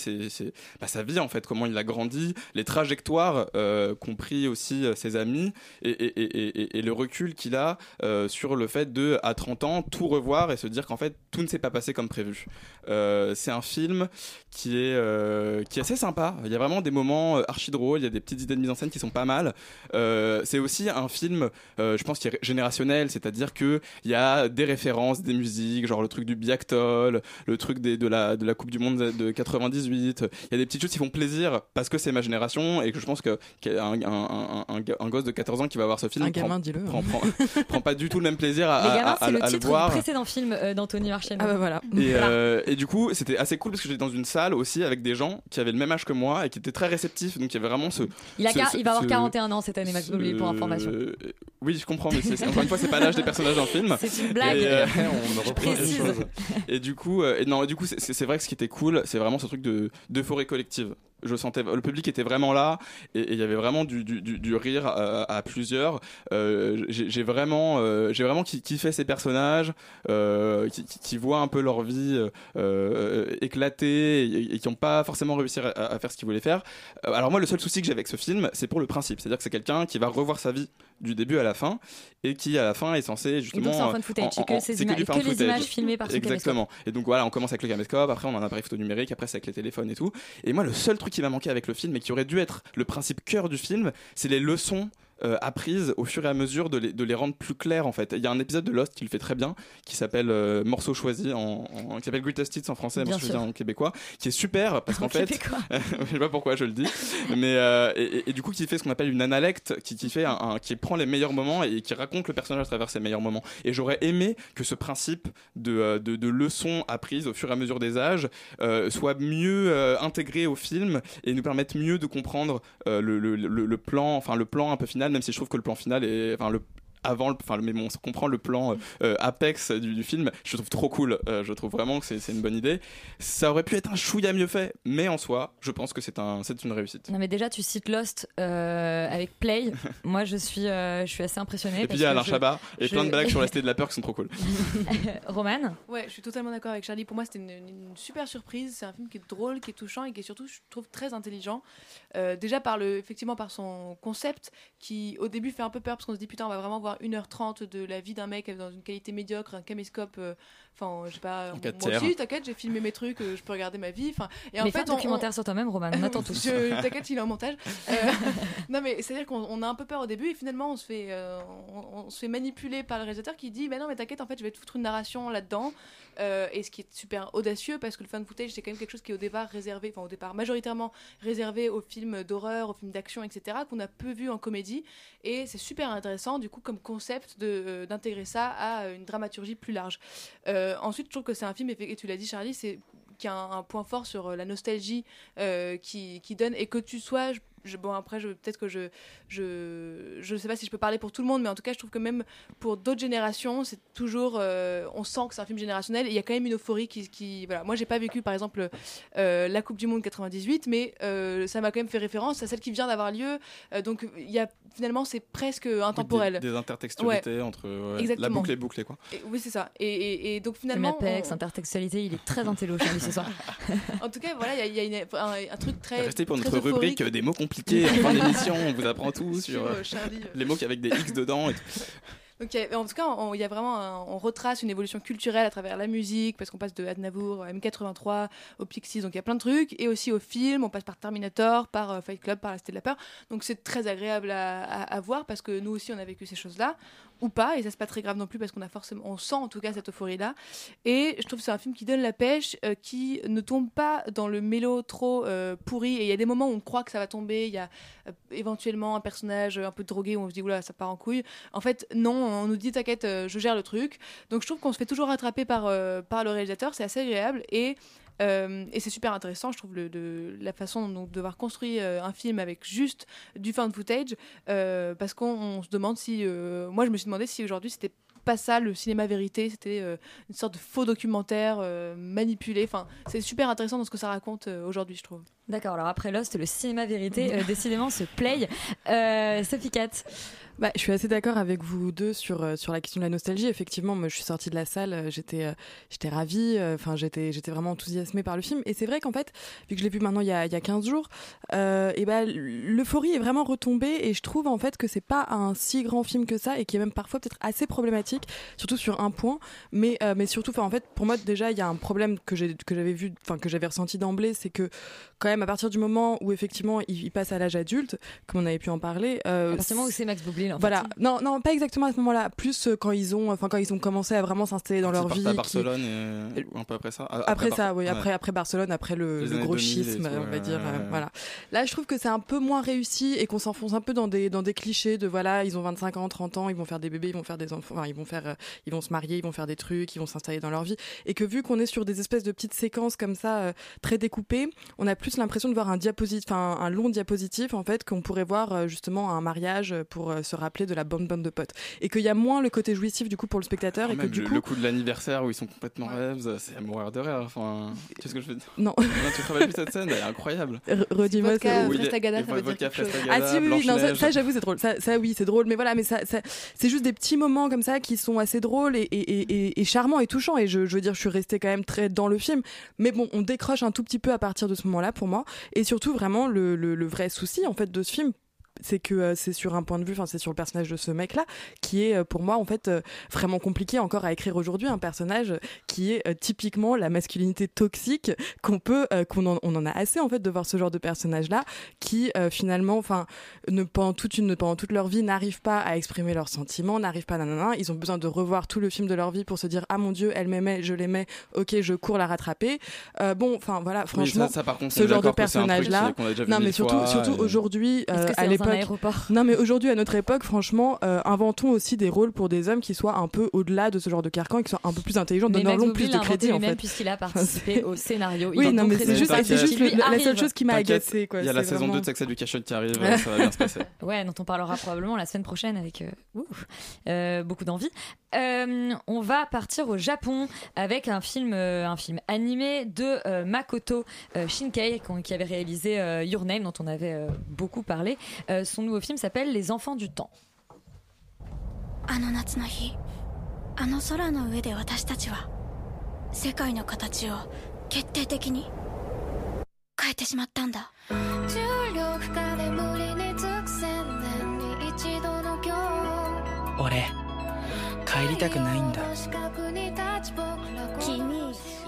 bah, sa vie en fait, comment il a grandi, les trajectoires, euh, compris aussi euh, ses amis et, le recul qu'il a euh, sur le fait de, à 30 ans, tout revoir et se dire qu'en fait, tout ne s'est pas passé comme prévu. Euh, c'est un film qui est, euh, qui est assez sympa. Il y a vraiment des moments euh, archi drôles, il y a des petites idées de mise en scène qui sont pas mal. Euh, c'est aussi un film, euh, je pense, qui est générationnel, c'est-à-dire que il y a des références, des musiques, genre le truc du Biactol, le truc des, de la Coupe du Monde de 98. Il y a des petites choses qui font plaisir parce que c'est ma génération et que je pense que qu'un un, un, un, un gosse de 14 ans qui va voir ce film Un prend, gamin, dis-le. prend, prend, (laughs) prend pas du tout le même plaisir à, Les à- gamins, à- c'est le à titre du voir. précédent film euh, d'Anthony Marchand. Ah bah voilà. Et, Voilà. euh, et du coup, c'était assez cool parce que j'étais dans une salle aussi avec des gens qui avaient le même âge que moi et qui étaient très réceptifs. Donc il y avait vraiment ce. Il, a ce- quar- ce- il va avoir ce- 41 ans cette année, Max Boublil, pour information. Oui, je comprends, mais c'est- encore une fois, c'est pas l'âge des personnages dans le film. C'est une blague. Et, euh, on reprend des choses. et du coup, euh, et non, du coup, c'est vrai que ce qui était cool, c'est vraiment ce truc de d'euphorie collective. Je sentais, le public était vraiment là, et il y avait vraiment du, du, du, du rire à, à plusieurs. Euh, j'ai vraiment, euh, j'ai vraiment ki- kiffé ces personnages, euh, qui, qui- qui voient un peu leur vie éclater et, et qui n'ont pas forcément réussi à, à faire ce qu'ils voulaient faire. Alors moi, le seul souci que j'ai avec ce film, c'est pour le principe, c'est-à-dire que c'est quelqu'un qui va revoir sa vie du début à la fin, et qui à la fin est censé justement. c'est en footage, que ces ima- du que les images filmées par Exactement. Et donc voilà, on commence avec le caméscope, après on a un appareil photo numérique, après c'est avec les téléphones et tout. Et moi, le seul truc qui m'a manqué avec le film et qui aurait dû être le principe cœur du film, c'est les leçons. Euh, apprises au fur et à mesure de les, de les rendre plus claires en fait. Il y a un épisode de Lost qui le fait très bien, qui s'appelle euh, Morceau choisi, en, en- qui s'appelle Greatest Hits en français, Morceau choisi en québécois, qui est super parce qu'en En fait, (laughs) je sais pas pourquoi je le dis, mais euh, et, et- et du coup qui fait ce qu'on appelle une analecte, qui, qui fait un, un- qui prend les meilleurs moments et qui raconte le personnage à travers ses meilleurs moments. Et j'aurais aimé que ce principe de, euh, de, de leçons apprises au fur et à mesure des âges euh, soit mieux intégré au film et nous permette mieux de comprendre le, le, le, le plan, enfin le plan un peu final, même si je trouve que le plan final est, enfin le avant le, enfin mais bon, on comprend le plan euh, apex du, du film je trouve trop cool Euh, je trouve vraiment que c'est une bonne idée ça aurait pu être un chouïa mieux fait mais en soi je pense que c'est un c'est une réussite Non mais déjà tu cites Lost euh, avec Play. (laughs) Moi je suis euh, je suis assez impressionnée. et puis il y a Alain Chabat et je- plein de blagues sur la (laughs) cité de la peur qui sont trop cool (laughs) Roman. Ouais, je suis totalement d'accord avec Charlie. Pour moi, c'était une, une super surprise. C'est un film qui est drôle, qui est touchant et qui est surtout, je trouve, très intelligent. Euh, déjà par le, effectivement, par son concept, qui au début fait un peu peur parce qu'on se dit putain, on va vraiment voir voir 1h30 de la vie d'un mec dans une qualité médiocre, un caméscope. Enfin, je sais pas. En moi aussi, t'inquiète, j'ai filmé mes trucs, euh, je peux regarder ma vie. Enfin, et en Mais fait, fais un on- documentaire on- sur toi-même, Roman, on attend (laughs) tous. T'inquiète, il est en montage. (laughs) Euh, non, mais c'est-à-dire qu'on on a un peu peur au début et finalement on se fait, euh, on, on se fait manipuler par le réalisateur qui dit Mais non, mais t'inquiète, en fait, je vais te foutre une narration là-dedans. Euh, et ce qui est super audacieux parce que le fan footage, c'est quand même quelque chose qui est au départ réservé, enfin au départ majoritairement réservé aux films d'horreur, aux films d'action, etc., qu'on a peu vu en comédie. Et c'est super intéressant, du coup, comme concept de, euh, d'intégrer ça à une dramaturgie plus large. Euh, ensuite, je trouve que c'est un film, et tu l'as dit, Charlie, c'est qui a un, point fort sur euh, la nostalgie euh, qui donne et que tu sois je- bon après je peut-être que je je je sais pas si je peux parler pour tout le monde mais en tout cas je trouve que même pour d'autres générations c'est toujours euh, on sent que c'est un film générationnel et il y a quand même une euphorie qui, qui voilà moi j'ai pas vécu par exemple euh, la Coupe du Monde 98 mais euh, ça m'a quand même fait référence à celle qui vient d'avoir lieu Euh, donc il y a finalement c'est presque intemporel Des, des intertextualités Ouais. entre ouais, la boucle est bouclée quoi. Et- oui c'est ça et, et, et donc finalement Apex, on- intertextualité, il est très intello, (laughs) ce soir. en tout cas voilà il y a, il y a une- un, un truc très Restez pour très notre rubrique euphorique. des mots en fin d'émission. On vous apprend tout Sur, euh, euh, euh. les mots qui avec des X dedans. Et tout. Donc, en tout cas, on, y a vraiment un- on retrace une évolution culturelle à travers la musique, parce qu'on passe de Aznavour à M83 au Pixies, donc il y a plein de trucs, et aussi au film, on passe par Terminator, par euh, Fight Club, par La Cité de la Peur. Donc c'est très agréable à, à- à voir parce que nous aussi on a vécu ces choses-là, ou pas, et ça c'est pas très grave non plus parce qu'on a forcément, on sent en tout cas cette euphorie-là. Et je trouve que c'est un film qui donne la pêche, euh, qui ne tombe pas dans le mélo trop euh, pourri, et il y a des moments où on croit que ça va tomber, il y a euh, éventuellement un personnage un peu drogué où on se dit oula ça part en couille. En fait non, on nous dit t'inquiète, je gère le truc. Donc je trouve qu'on se fait toujours rattraper par, par le réalisateur, c'est assez agréable et euh, et c'est super intéressant, je trouve, le, de, la façon dont devoir construire euh, un film avec juste du found footage, euh, parce qu'on on se demande si... moi, je me suis demandé si aujourd'hui, c'était pas ça le cinéma vérité, c'était une sorte de faux documentaire manipulé. Enfin, c'est super intéressant dans ce que ça raconte aujourd'hui, je trouve. D'accord, alors après Lost, le cinéma vérité, (laughs) décidément, se play. Sophie Cat. Bah, je suis assez d'accord avec vous deux sur, euh, sur la question de la nostalgie. Effectivement, moi, je suis sortie de la salle, euh, j'étais euh, j'étais ravie, enfin, j'étais j'étais vraiment enthousiasmée par le film. Et c'est vrai qu'en fait, vu que je l'ai vu maintenant il y a, il y a 15 jours, et ben l'euphorie est vraiment retombée. Et je trouve en fait que c'est pas un si grand film que ça et qui est même parfois peut-être assez problématique, surtout sur un point. Mais, mais surtout, en fait, pour moi, déjà, il y a un problème que j'ai que j'avais vu, enfin, que j'avais ressenti d'emblée, c'est que quand même, à partir du moment où effectivement il, il passe à l'âge adulte, comme on avait pu en parler, À partir du moment où c'est Max Boublil, en voilà, fait. non, non, pas exactement à ce moment-là. Plus euh, quand ils ont, enfin quand ils ont commencé à vraiment s'installer dans leur vie. à qui- Barcelone et- ou un peu après ça. Ah, Après, ça, Bar- oui, ouais. après, après Barcelone, après le, le gros 2000 et schisme, tout, on va dire, ouais, euh, voilà. Là, je trouve que c'est un peu moins réussi et qu'on s'enfonce un peu dans des dans des clichés de voilà, ils ont 25 ans, 30 ans, ils vont faire des bébés, ils vont faire des enfants, enfin, ils vont faire, euh, ils vont se marier, ils vont faire des trucs, ils vont s'installer dans leur vie, et que vu qu'on est sur des espèces de petites séquences comme ça euh, très découpées, on a plus l'impression de voir un diapositive, enfin un long diapositif en fait qu'on pourrait voir euh, justement à un mariage pour euh, se rappeler de la bonne bande de potes, et qu'il y a moins le côté jouissif du coup pour le spectateur et que du le, coup le coup de l'anniversaire où ils sont complètement rêves, c'est à mourir de rire. Enfin, tu sais ce que je veux dire? Non. tu te rappelles plus cette scène, elle est incroyable. (laughs) Redis-moi Vodka, ça. Ah si oui, non, ça, ça, j'avoue c'est drôle. Ça, ça, oui c'est drôle, mais voilà, mais ça, ça- c'est juste des petits moments comme ça qui sont assez drôles et, et, et, et- et charmants et touchants. Et je, je veux dire, je suis restée quand même très dans le film, mais bon, on décroche un tout petit peu à partir de ce moment-là pour moi. Et surtout vraiment le, le, le vrai souci en fait de ce film c'est que euh, c'est sur un point de vue, enfin c'est sur le personnage de ce mec-là qui est euh, pour moi en fait euh, vraiment compliqué encore à écrire aujourd'hui, un personnage qui est euh, typiquement la masculinité toxique qu'on peut, euh, qu'on en, on en a assez en fait de voir ce genre de personnage-là qui euh, finalement, enfin ne pendant toute une, pendant toute leur vie n'arrivent pas à exprimer leurs sentiments, n'arrivent pas, nanana, ils ont besoin de revoir tout le film de leur vie pour se dire ah mon dieu elle m'aimait, je l'aimais, ok je cours la rattraper. Euh, bon, enfin voilà, franchement, ça, par contre, on ce genre de qui- déjà vu non mais surtout, fois, surtout et- aujourd'hui euh, à l'époque. Aéroport Non, mais aujourd'hui, à notre époque, franchement, euh, inventons aussi des rôles pour des hommes qui soient un peu au-delà de ce genre de carcan et qui soient un peu plus intelligents, donnons-leur plus de crédit en fait. puisqu'il a (laughs) participé au scénario. Oui, a non, mais c'est juste, le- la seule chose qui m'a T'inquiète, agacé. Quoi. Il y a la saison vraiment- 2 de Sex Education qui arrive, ça va bien se passer. (laughs) Ouais, dont on parlera probablement la semaine prochaine avec euh, euh, beaucoup d'envie. Euh, on va partir au Japon avec un film, euh, un film animé de euh, Makoto euh, Shinkei qu'on- qui avait réalisé euh, Your Name dont on avait euh, beaucoup parlé. Euh, son nouveau film s'appelle Les Enfants du Temps. あの夏の日あの空の上で私たちは世界の形を決定的に変えてしまったんだ重力下で無理に尽くせん年に一度の今日俺入りたくないんだ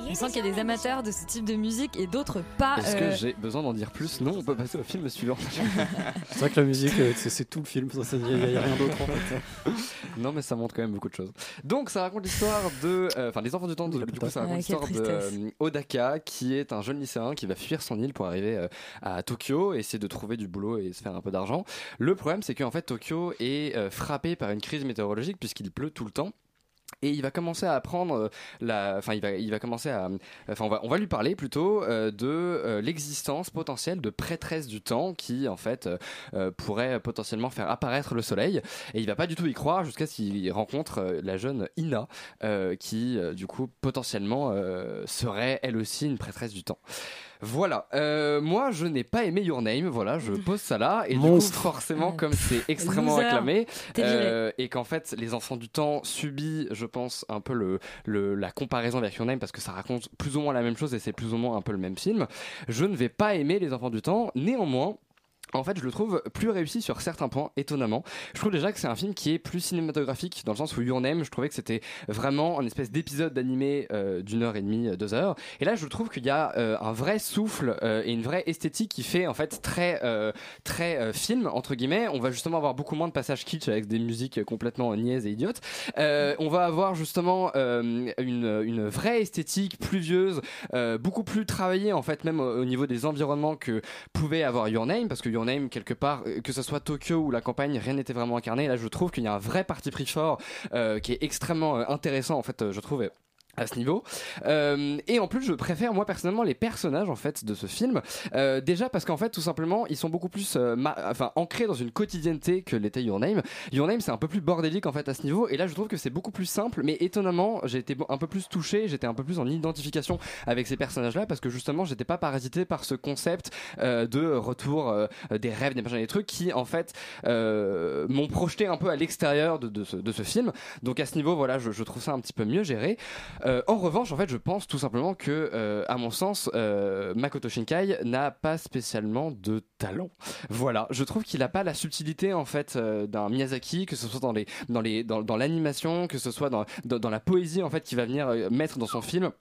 On sent qu'il y a des amateurs de ce type de musique et d'autres pas. Est-ce euh, que j'ai besoin d'en dire plus? Non, on peut passer au film suivant. (laughs) C'est vrai que la musique, euh, c'est tout le film. Il n'y a, rien d'autre en fait. (laughs) non, mais ça montre quand même beaucoup de choses. Donc, ça raconte l'histoire de. euh, Enfin, les enfants du temps, du coup, ça raconte l'histoire de euh, Odaka, qui est un jeune lycéen qui va fuir son île pour arriver euh, à Tokyo, essayer de trouver du boulot et se faire un peu d'argent. Le problème, c'est qu'en fait, Tokyo est euh, frappé par une crise météorologique puisqu'il pleut tout le temps. Et il va commencer à apprendre euh, la, enfin il va, il va commencer à, enfin on va, on va lui parler plutôt euh, de euh, l'existence potentielle de prêtresses du temps qui en fait pourraient potentiellement faire apparaître le soleil. Et il va pas du tout y croire jusqu'à ce qu'il rencontre la jeune Ina qui du coup potentiellement serait elle aussi une prêtresse du temps. Voilà, Euh, moi je n'ai pas aimé Your Name, voilà, je (laughs) pose ça là, et Monstre. du coup forcément comme c'est (laughs) extrêmement Loser. acclamé, euh, et qu'en fait les enfants du temps subit, je pense, un peu le, le- la comparaison avec Your Name parce que ça raconte plus ou moins la même chose et c'est plus ou moins un peu le même film. Je ne vais pas aimer les enfants du temps, néanmoins. En fait, je le trouve plus réussi sur certains points, étonnamment. Je trouve déjà que c'est un film qui est plus cinématographique, dans le sens où Your Name, je trouvais que c'était vraiment un espèce d'épisode d'animé euh, d'une heure et demie, euh, deux heures. Et là, je trouve qu'il y a euh, un vrai souffle et une vraie esthétique qui fait en fait très, très film, entre guillemets. On va justement avoir beaucoup moins de passages kitsch avec des musiques complètement niaises et idiotes. On va avoir justement une, vraie esthétique pluvieuse, beaucoup plus travaillée en fait, même au, au niveau des environnements que pouvait avoir Your Name, parce que Your Name, quelque part, euh, que ce soit Tokyo ou la campagne, rien n'était vraiment incarné. Là, je trouve qu'il y a un vrai parti pris fort euh, qui est extrêmement euh, intéressant, en fait, je trouve à ce niveau. Euh, et en plus je préfère moi personnellement les personnages en fait de ce film. Euh, déjà parce qu'en fait tout simplement ils sont beaucoup plus euh, enfin ancrés dans une quotidienneté que l'était Your Name. Your Name c'est un peu plus bordélique en fait à ce niveau. Et là je trouve que c'est beaucoup plus simple. Mais étonnamment j'ai été un peu plus touché j'étais un peu plus en identification avec ces personnages là parce que justement j'étais pas parasité par ce concept euh, de retour euh, des rêves des machins des trucs qui en fait euh, m'ont projeté un peu à l'extérieur de, de ce, de ce film. Donc à ce niveau voilà je, je trouve ça un petit peu mieux géré euh, en revanche, en fait, je pense tout simplement que, euh, à mon sens, euh, Makoto Shinkai n'a pas spécialement de talent. Voilà, je trouve qu'il n'a pas la subtilité en fait d'un Miyazaki, que ce soit dans les, dans les, dans, l'animation, que ce soit dans, dans, dans la poésie en fait qu'il va venir mettre dans son film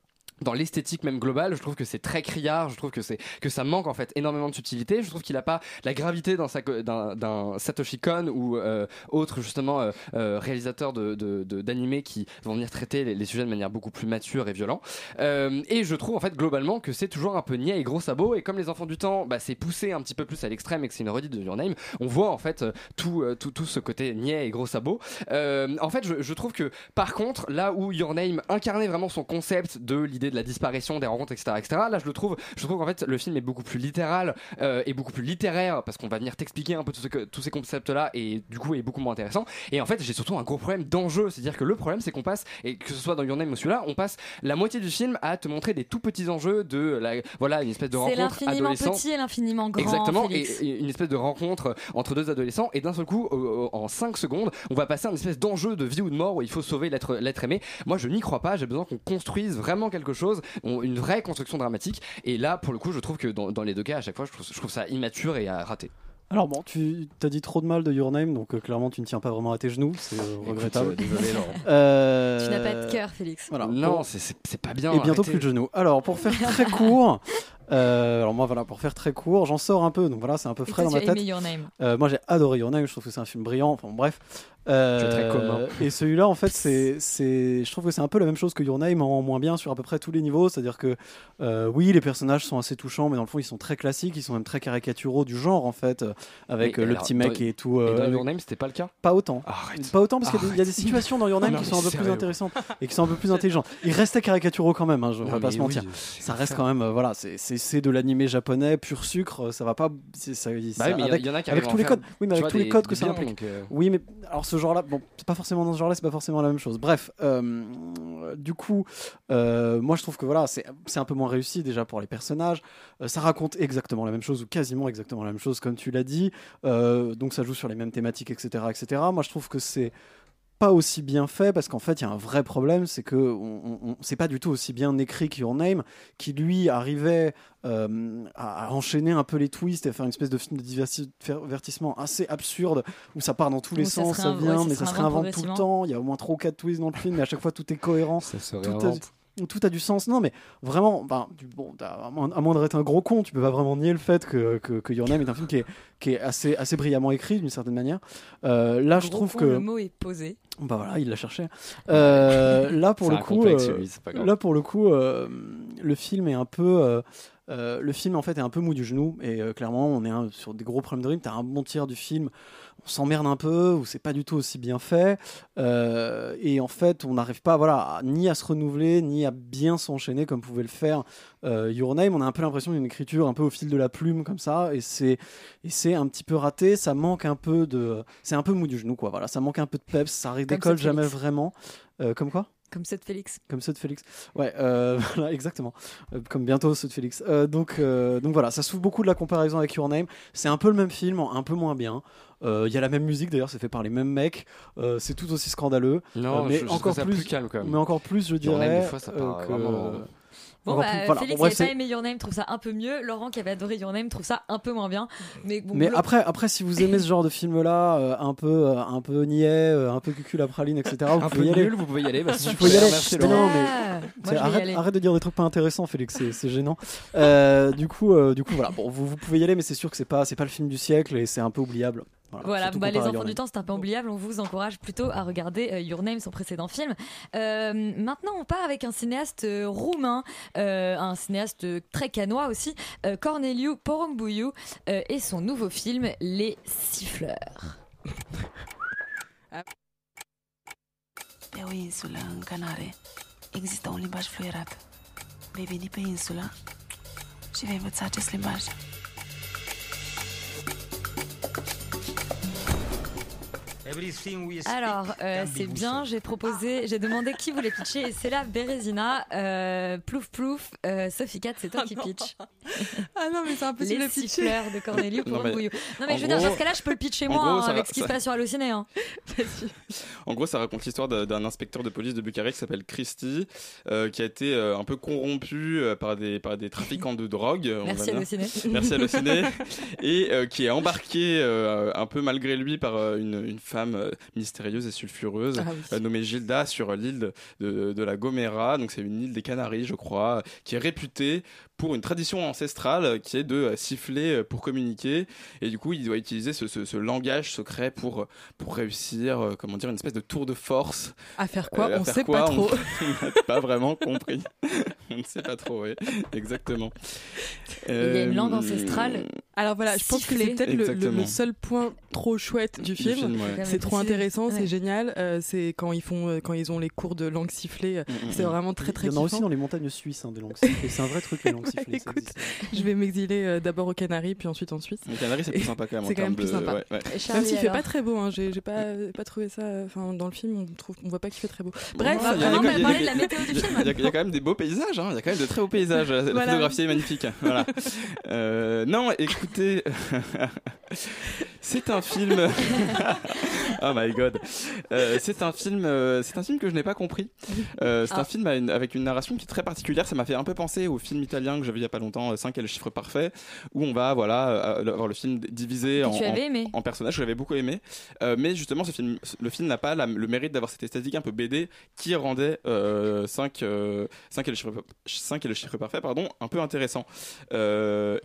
dans l'esthétique même globale, je trouve que c'est très criard, je trouve que c'est que ça manque en fait énormément de subtilité. Je trouve qu'il a pas la gravité d'un d'un Satoshi Kon ou euh, autre justement euh, euh, réalisateur de d'animés qui vont venir traiter les, sujets de manière beaucoup plus mature et violent. Et je trouve en fait globalement que c'est toujours un peu niais et gros sabot. Et comme les enfants du temps, bah, c'est poussé un petit peu plus à l'extrême et que c'est une redite de Your Name, on voit en fait tout tout tout ce côté niais et gros sabot. En fait, je, je trouve que par contre, là où Your Name incarnait vraiment son concept de l'idée de la disparition des rencontres, etc., etc., là je le trouve, je trouve qu'en fait le film est beaucoup plus littéral euh, et beaucoup plus littéraire parce qu'on va venir t'expliquer un peu tout ce que- tous ces concepts-là et du coup est beaucoup moins intéressant. Et en fait, j'ai surtout un gros problème d'enjeu, c'est-à-dire que le problème c'est qu'on passe et que ce soit dans Your Name ou celui-là, on passe la moitié du film à te montrer des tout petits enjeux de la, voilà une espèce de C'est rencontre l'infiniment adolescent. petit et l'infiniment grand. Exactement, et, une espèce de rencontre entre deux adolescents, et d'un seul coup, euh, en 5 secondes, on va passer à une espèce d'enjeu de vie ou de mort où il faut sauver l'être l'être aimé. Moi, je n'y crois pas, j'ai besoin qu'on construise vraiment quelque chose, on- une vraie construction dramatique, et là, pour le coup, je trouve que dans, dans les deux cas, à chaque fois, je trouve, je trouve ça immature et à rater. Alors bon, tu as dit trop de mal de Your Name, donc euh, clairement tu ne tiens pas vraiment à tes genoux, c'est euh, regrettable. euh, désolé, Laurent. (laughs) Euh, Tu n'as pas de cœur, Félix. Voilà. Non, c'est- pas bien. Et bientôt arrêtez. plus de genoux. Alors pour faire très court, (laughs) euh, alors moi voilà pour faire très court, j'en sors un peu, donc voilà c'est un peu frais dans ma tête. aimé Your Name. Euh, moi j'ai adoré Your Name, je trouve que c'est un film brillant. Enfin bref. Euh, très commun. Et celui-là en fait c'est c'est je trouve que c'est un peu la même chose que Your Name en moins bien sur à peu près tous les niveaux, c'est-à-dire que euh, oui les personnages sont assez touchants, mais dans le fond ils sont très classiques, ils sont même très caricaturaux du genre en fait, avec Mais euh, le alors, petit mec dans- et tout. et dans Your Name, c'était pas le cas? Pas autant. Arrête. Pas autant parce qu'il y a des- il y, a des Arrête. situations dans Your Name Non, qui sont un peu plus intéressantes et qui sont un peu plus intelligentes. Ils restaient caricaturaux quand même, hein, je, on Non, va pas se mentir. ça reste quand même, euh, voilà, c'est- c'est de l'animé japonais pur sucre, ça va pas. Ça, Bah oui, mais avec, il y en a qui avec arrivent à tous les codes. Oui, mais avec tous les des- codes que ça implique. donc, euh. Oui, mais alors ce genre-là, bon, c'est pas forcément dans ce genre-là, c'est pas forcément la même chose. Bref, euh, du coup, euh, moi je trouve que voilà, c'est un peu moins réussi déjà pour les personnages. Euh, ça raconte exactement la même chose ou quasiment exactement la même chose, comme tu l'as dit. Donc ça joue sur les mêmes thématiques, etc., etc. Moi je trouve que c'est pas aussi bien fait parce qu'en fait il y a un vrai problème c'est que on, on- c'est pas du tout aussi bien écrit que Your Name qui lui arrivait euh, à, à enchaîner un peu les twists et à faire une espèce de film de diverti- divertissement assez absurde où ça part dans tous les sens se ça vient ouais, ça mais ça se réinvente tout le temps il y a au moins 3 ou 4 twists dans le film mais à chaque fois tout est cohérent Ça se tout a, réinvente. Tout a du sens non mais vraiment ben, du- bon, à moins, d'être un gros con tu peux pas vraiment nier le fait que, que, que Your Name est un film qui est, qui est assez, assez brillamment écrit d'une certaine manière Euh, là je trouve con, que Le mot est posé. bah voilà, il l'a cherché. Euh, là pour le coup, complexe, euh, là pour le coup, euh, le film est un peu, euh, euh, le film en fait est un peu mou du genou et euh, clairement on est un- sur des gros problèmes de rythme. T'as un bon tiers du film, on s'emmerde un peu ou c'est pas du tout aussi bien fait Euh, et en fait on n'arrive pas, voilà, à- ni à se renouveler ni à bien s'enchaîner comme pouvait le faire euh, Your Name. On a un peu l'impression d'une écriture un peu au fil de la plume comme ça et c'est et c'est un petit peu raté. Ça manque un peu de, c'est un peu mou du genou quoi. Voilà, ça manque un peu de peps. Ça redécolle Seth jamais vraiment. Euh, comme quoi? Comme Seth Félix. comme ceux de Félix. Ouais, euh, (laughs) voilà, exactement. Euh, comme bientôt ceux de Félix. Euh, donc, euh, donc voilà, ça souffre beaucoup de la comparaison avec Your Name. C'est un peu le même film, un peu moins bien. Euh, Il y a la même musique d'ailleurs, c'est fait par les mêmes mecs. Euh, c'est tout aussi scandaleux. Non, Euh, mais je- je encore plus, plus calme, quand même. Mais encore plus, je Your Name, dirais. des fois, ça euh, part que- vraiment- Bon, bah, plus- voilà. Félix Bon, bref, qui avait c'est- pas aimé Your Name trouve ça un peu mieux. Laurent qui avait adoré Your Name trouve ça un peu moins bien. Mais bon, Mais glo- après, après, si vous aimez ce genre de film-là, euh, un peu, euh, un peu niais, euh, un peu cucul à praline, etc., (laughs) vous Un pouvez peu y aller. nul, vous pouvez y aller, bah, Vous super, pouvez y aller. Laurent. non, mais Ah, moi, arrête, aller. arrête de dire des trucs pas intéressants, Félix, c'est c'est gênant. Euh, du coup, euh, du coup, voilà. Bon, vous, vous pouvez y aller, mais c'est sûr que c'est pas, c'est pas le film du siècle et c'est un peu oubliable. Voilà, bah, les enfants du temps, c'est un peu oubliable. On vous encourage plutôt à regarder euh, Your Name, son précédent film. Euh, maintenant, on part avec un cinéaste euh, roumain, euh, un cinéaste très canois aussi, euh, Corneliu Porumboiu, euh, et son nouveau film, Les Siffleurs. Pe o insulă, în Canare, există un limbaj fluierat. Vei veni pe insulă și vei învăța acest limbaj. Alors, euh, c'est bien, j'ai proposé, j'ai demandé qui voulait pitcher, et c'est là Bérésina, euh, plouf plouf, euh, Sophie Cat, c'est toi qui pitch. Ah non, mais c'est impossible Les de pitcher. siffleurs de Corneliu Non, mais-. Non, mais je veux dire, dans ce cas-là, je peux le pitcher moi, gros, hein, ça avec va- ce qui ça- se passe sur Allociné. Hein. (laughs) En gros, ça raconte l'histoire d'un- inspecteur de police de Bucarest qui s'appelle Christy, euh, qui a été euh, un peu corrompu euh, par des, par des trafiquants de drogue. Merci. Allociné. Merci Allociné. (laughs) et euh, qui est embarqué euh, un peu malgré lui par euh, une, une femme euh, mystérieuse et sulfureuse Ah oui. euh, nommée Gilda sur l'île de, la Gomera. Donc c'est une île des Canaries, je crois, qui est réputée pour une tradition ancestrale euh, qui est de euh, siffler euh, pour communiquer. Et du coup, il doit utiliser ce, ce- ce langage secret pour, pour réussir, euh, comment dire, une espèce de tour de force. À faire quoi? Euh, à On sait quoi? pas trop. On (laughs) n'a pas vraiment compris. (laughs) on ne sait pas trop, oui. Exactement. Il y a une langue Euh, ancestrale. Alors voilà, je pense que c'est peut-être le, seul point trop chouette du Du film. film, ouais. C'est trop intéressant, Ouais. c'est génial. Euh, c'est quand ils font, euh, quand ils ont les cours de langue sifflée, euh, Mm, mm, c'est mm. vraiment très très Il y en a aussi dans les montagnes suisses, hein, des langues sifflées. C'est un vrai truc, les langues sifflées. Écoute, je vais m'exiler euh, d'abord aux Canaries, puis ensuite en Suisse. Les Canaries, c'est plus sympa quand même. C'est quand même plus de- sympa. ouais, Même s'il fait pas très beau, hein, j'ai pas, pas trouvé ça. Enfin, dans le film, on trouve, on voit pas qu'il fait très beau. Bref, on va parler de la météo du (laughs) il y a- film. Il y, a- quand même des beaux paysages, hein. il y a quand même de très beaux paysages. La photographie est magnifique. Voilà. Non, écoutez, (laughs) c'est un film. (laughs) oh my god. Euh, c'est un film. euh, c'est un film que je n'ai pas compris. Euh, c'est Ah. un film à une- avec une narration qui est très particulière. Ça m'a fait un peu penser au film italien que j'avais il y a pas longtemps, 5 et le chiffre parfait, où on va voilà avoir le film divisé en, personnages que j'avais beaucoup aimé. Mais justement, ce film, le film n'a pas la- le mérite d'avoir cette esthétique un peu BD qui rendait 5 et, le chiffre, 5 et le chiffre parfait pardon, un peu intéressant. Et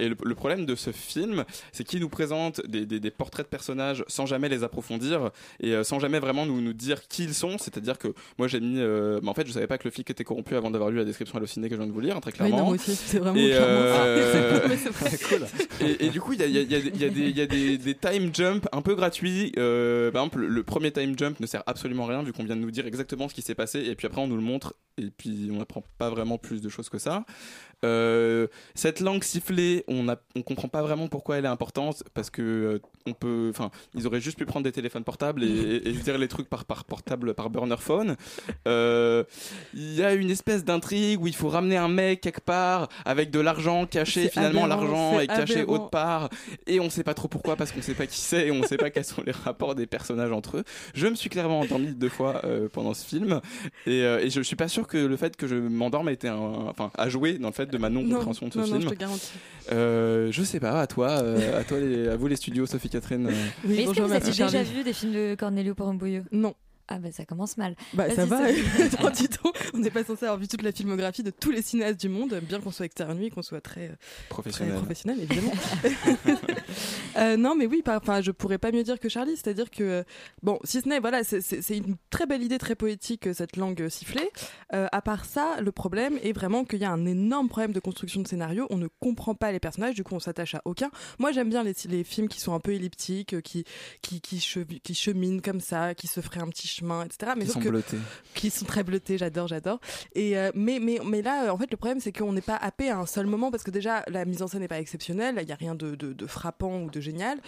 le, le problème de ce film, c'est qu'il nous présente des, des- des portraits de personnages sans jamais les approfondir et euh, sans jamais vraiment nous, nous dire qui ils sont. C'est-à-dire que moi j'ai mis. euh, bah, en fait, je savais pas que le flic était corrompu avant d'avoir lu la description hallucinée que je viens de vous lire, hein, très Oui, clairement. non, moi aussi, c'est vraiment Et, clairement ça. euh, Mais (laughs) c'est vrai. (laughs) cool. Et, et du coup, il y a, il y a- il y a des- il y a des, il y a des- des time jumps un peu gratuits. Euh, par exemple, le, le premier time jump ne sert absolument à rien vu qu'on vient de nous dire exactement ce qui s'est passé et puis après on nous le montre et puis on n'apprend pas vraiment plus de choses que ça. Euh, cette langue sifflée, on on comprend pas vraiment pourquoi elle est importante parce que euh, on peu. Enfin, ils auraient juste pu prendre des téléphones portables et, et- dire les trucs par, par portable, par burner phone. Euh, Il y a une espèce d'intrigue où il faut ramener un mec quelque part avec de l'argent caché. Finalement, l'argent est caché autre part et on sait pas trop pourquoi parce qu'on sait pas qui c'est et on sait pas quels sont les rapports des personnages entre eux. Je me suis clairement endormi deux fois pendant ce film et, et je suis pas sûr que le fait que je m'endorme a été enfin, à jouer dans le fait de ma non compréhension de ce non, non, film. je te garantis. Euh, je sais pas, à toi, euh, à toi, les- à vous les studios, Sophie Catherine. euh. Mais est-ce que vous avez déjà vu des films de Cornelio Porumboyo Non. Ah bah ça commence mal. Bah Vas-y, ça va. (laughs) Attends, dis donc, on n'est pas censé avoir vu toute la filmographie de tous les cinéastes du monde, bien qu'on soit extérieur nuit, qu'on soit très euh, Professionnel. très professionnel évidemment. (laughs) Euh, non mais oui, par- enfin je pourrais pas mieux dire que Charlie, c'est-à-dire que euh, bon, si ce n'est voilà, c'est- c'est c'est une très belle idée, très poétique cette langue sifflée. Euh, à part ça, le problème est vraiment qu'il y a un énorme problème de construction de scénario. On ne comprend pas les personnages, du coup on s'attache à aucun. Moi j'aime bien les, les films qui sont un peu elliptiques, qui qui qui, chev- qui cheminent comme ça, qui se feraient un petit chemin, etc. Mais Qui sont que- bleutés. qui sont très bleutés, j'adore, j'adore. Et euh, mais mais mais là, euh, en fait, le problème c'est qu'on n'est pas happé à un seul moment parce que déjà la mise en scène n'est pas exceptionnelle, il y a rien de, de, de frappant ou de génial.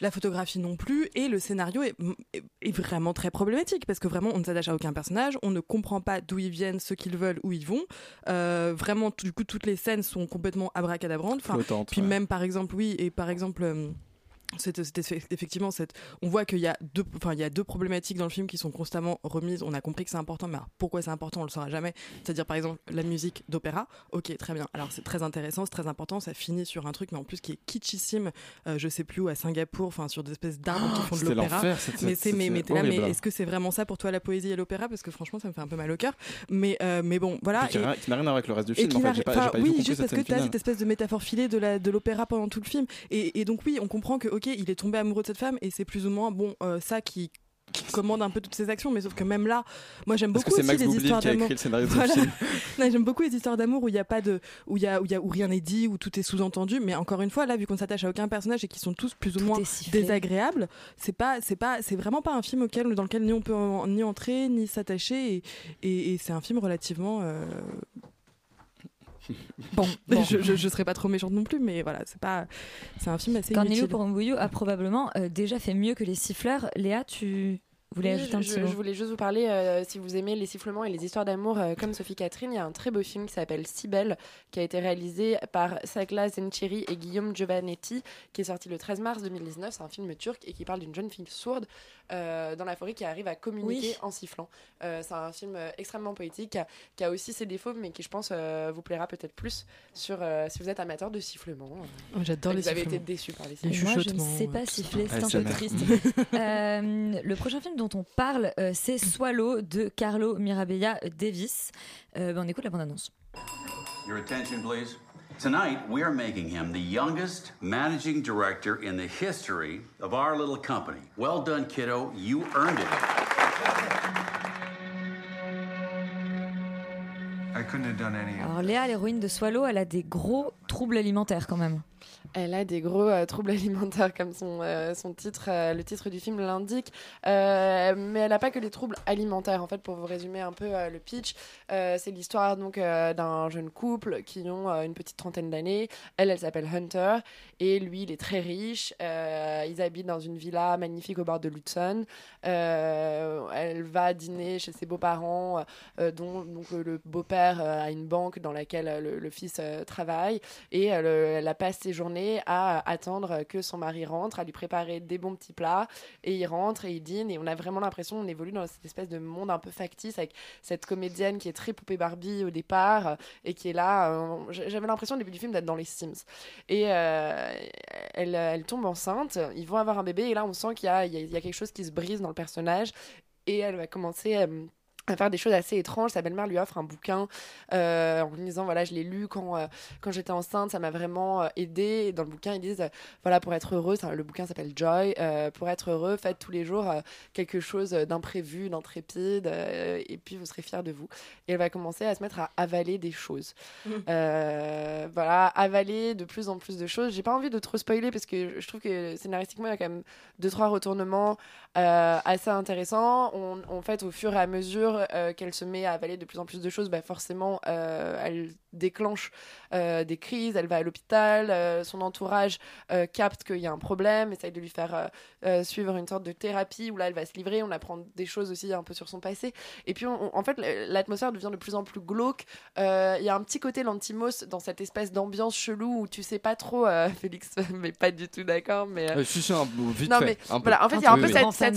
La photographie non plus et le scénario est, est- est vraiment très problématique parce que vraiment on ne s'attache à aucun personnage, on ne comprend pas d'où ils viennent, ce qu'ils veulent, où ils vont. Euh, vraiment, du coup, toutes les scènes sont complètement abracadabrantes. Enfin, puis ouais. même par exemple, oui, et par exemple. euh, c'est effectivement cette on voit qu'il y a deux enfin il y a deux problématiques dans le film qui sont constamment remises. On a compris que c'est important mais alors, pourquoi c'est important on le saura jamais. C'est-à-dire par exemple la musique d'opéra. Ok très bien. Alors c'est très intéressant c'est très important ça finit sur un truc mais en plus qui est kitschissime. Euh, je sais plus où à Singapour enfin sur des espèces d'arbres qui font de l'opéra. mais c'est mais, mais là mais est-ce que c'est vraiment ça pour toi la poésie et l'opéra? Parce que franchement ça me fait un peu mal au cœur. Mais euh, mais bon voilà qui Et- n'a qui n'a rien à voir avec le reste du film. En fait, pas, oui, juste parce que tu as cette espèce de métaphore filée de la de l'opéra pendant tout le film. Et, et donc oui, on comprend que ok, il est tombé amoureux de cette femme et c'est plus ou moins bon euh, ça qui qui commande un peu toutes ses actions mais sauf que même là moi j'aime Parce que beaucoup c'est aussi Max les Boublil histoires d'amour. Voilà. (laughs) j'aime beaucoup les histoires d'amour où il y a pas de où il y a où il y a où rien n'est dit où tout est sous-entendu mais encore une fois là vu qu'on s'attache à aucun personnage et qui sont tous plus ou moins désagréables c'est pas c'est pas c'est vraiment pas un film auquel dans lequel ni on peut en- ni entrer ni s'attacher et, et, et c'est un film relativement euh, (laughs) Bon, Bon. je, je, je serais pas trop méchante non plus, mais voilà, c'est pas, c'est un film assez Cornelio. Porumboyo a probablement euh, déjà fait mieux que les siffleurs. Léa, tu Oui, ajouter un je, petit mot je voulais juste vous parler, euh, si vous aimez les sifflements et les histoires d'amour euh, comme Sophie Catherine, il y a un très beau film qui s'appelle Cybelle, qui a été réalisé par Sakla Zenchiri et Guillaume Giovannetti, qui est sorti le 13 mars 2019. C'est un film turc et qui parle d'une jeune fille sourde euh, dans la forêt qui arrive à communiquer Oui. en sifflant. Euh, c'est un film extrêmement poétique, qui a, qui a aussi ses défauts, mais qui, je pense, euh, vous plaira peut-être plus sur, euh, si vous êtes amateur de sifflement. Oh, j'adore les Vous avez sifflements. été déçus par les sifflements. Moi, je ne sais pas siffler, c'est un peu triste. (laughs) Euh, le prochain film dont on parle, euh, c'est Swallow de Carlo Mirabella Davis. Euh, ben, on écoute la bande-annonce. Your attention, please. Tonight, we are making him the youngest managing director in the history of our little company. Well done, kiddo. You earned it. I couldn't have done any Alors Léa, l'héroïne de Swallow, elle a des gros troubles alimentaires quand même. Elle a des gros euh, troubles (laughs) alimentaires, comme son, euh, son titre, euh, le titre du film l'indique. Mais elle n'a pas que des troubles alimentaires. En fait, pour vous résumer un peu le pitch, c'est l'histoire donc d'un jeune couple qui ont une petite trentaine d'années. Elle, elle s'appelle Hunter, et lui, il est très riche. Ils habitent dans une villa magnifique au bord de l'Hudson. Elle va dîner chez ses beaux-parents, dont donc, le, beau-père a une banque dans laquelle le, fils travaille, et elle, elle a passe à attendre que son mari rentre, à lui préparer des bons petits plats, et il rentre et il dîne, et on a vraiment l'impression, on évolue dans cette espèce de monde un peu factice avec cette comédienne qui est très poupée Barbie au départ, et qui est là, euh, j'avais l'impression au début du film d'être dans les Sims. Et euh, elle, tombe enceinte, ils vont avoir un bébé, et là on sent qu'il y a quelque chose qui se brise dans le personnage, et elle va commencer... euh, à faire des choses assez étranges. Sa belle-mère lui offre un bouquin euh, en lui disant voilà je l'ai lu quand euh, quand j'étais enceinte ça m'a vraiment euh, aidé. Et dans le bouquin ils disent euh, voilà pour être heureux ça- le bouquin s'appelle Joy pour être heureux faites tous les jours quelque chose d'imprévu, d'intrépide et puis vous serez fiers de vous. Et elle va commencer à se mettre à avaler des choses. Euh, voilà avaler de plus en plus de choses. J'ai pas envie de trop spoiler parce que je trouve que scénaristiquement il y a quand même deux trois retournements assez intéressants. On, en fait au fur et à mesure mesure euh, qu'elle se met à avaler de plus en plus de choses, bah forcément, euh, elle déclenche euh, des crises, elle va à l'hôpital, euh, son entourage euh, capte qu'il y a un problème, essaye de lui faire euh, euh, suivre une sorte de thérapie où là elle va se livrer, on apprend des choses aussi un peu sur son passé. Et puis on- on- en fait l'atmosphère devient de plus en plus glauque. Euh, Il y a un petit côté Lantimos dans cette espèce d'ambiance chelou où tu sais pas trop, euh, (laughs) Félix, mais pas du tout d'accord, mais... euh, Euh, si, si, un- vite non fait, mais un peu. voilà, en fait il y a un Oui, peu oui. cette, cette-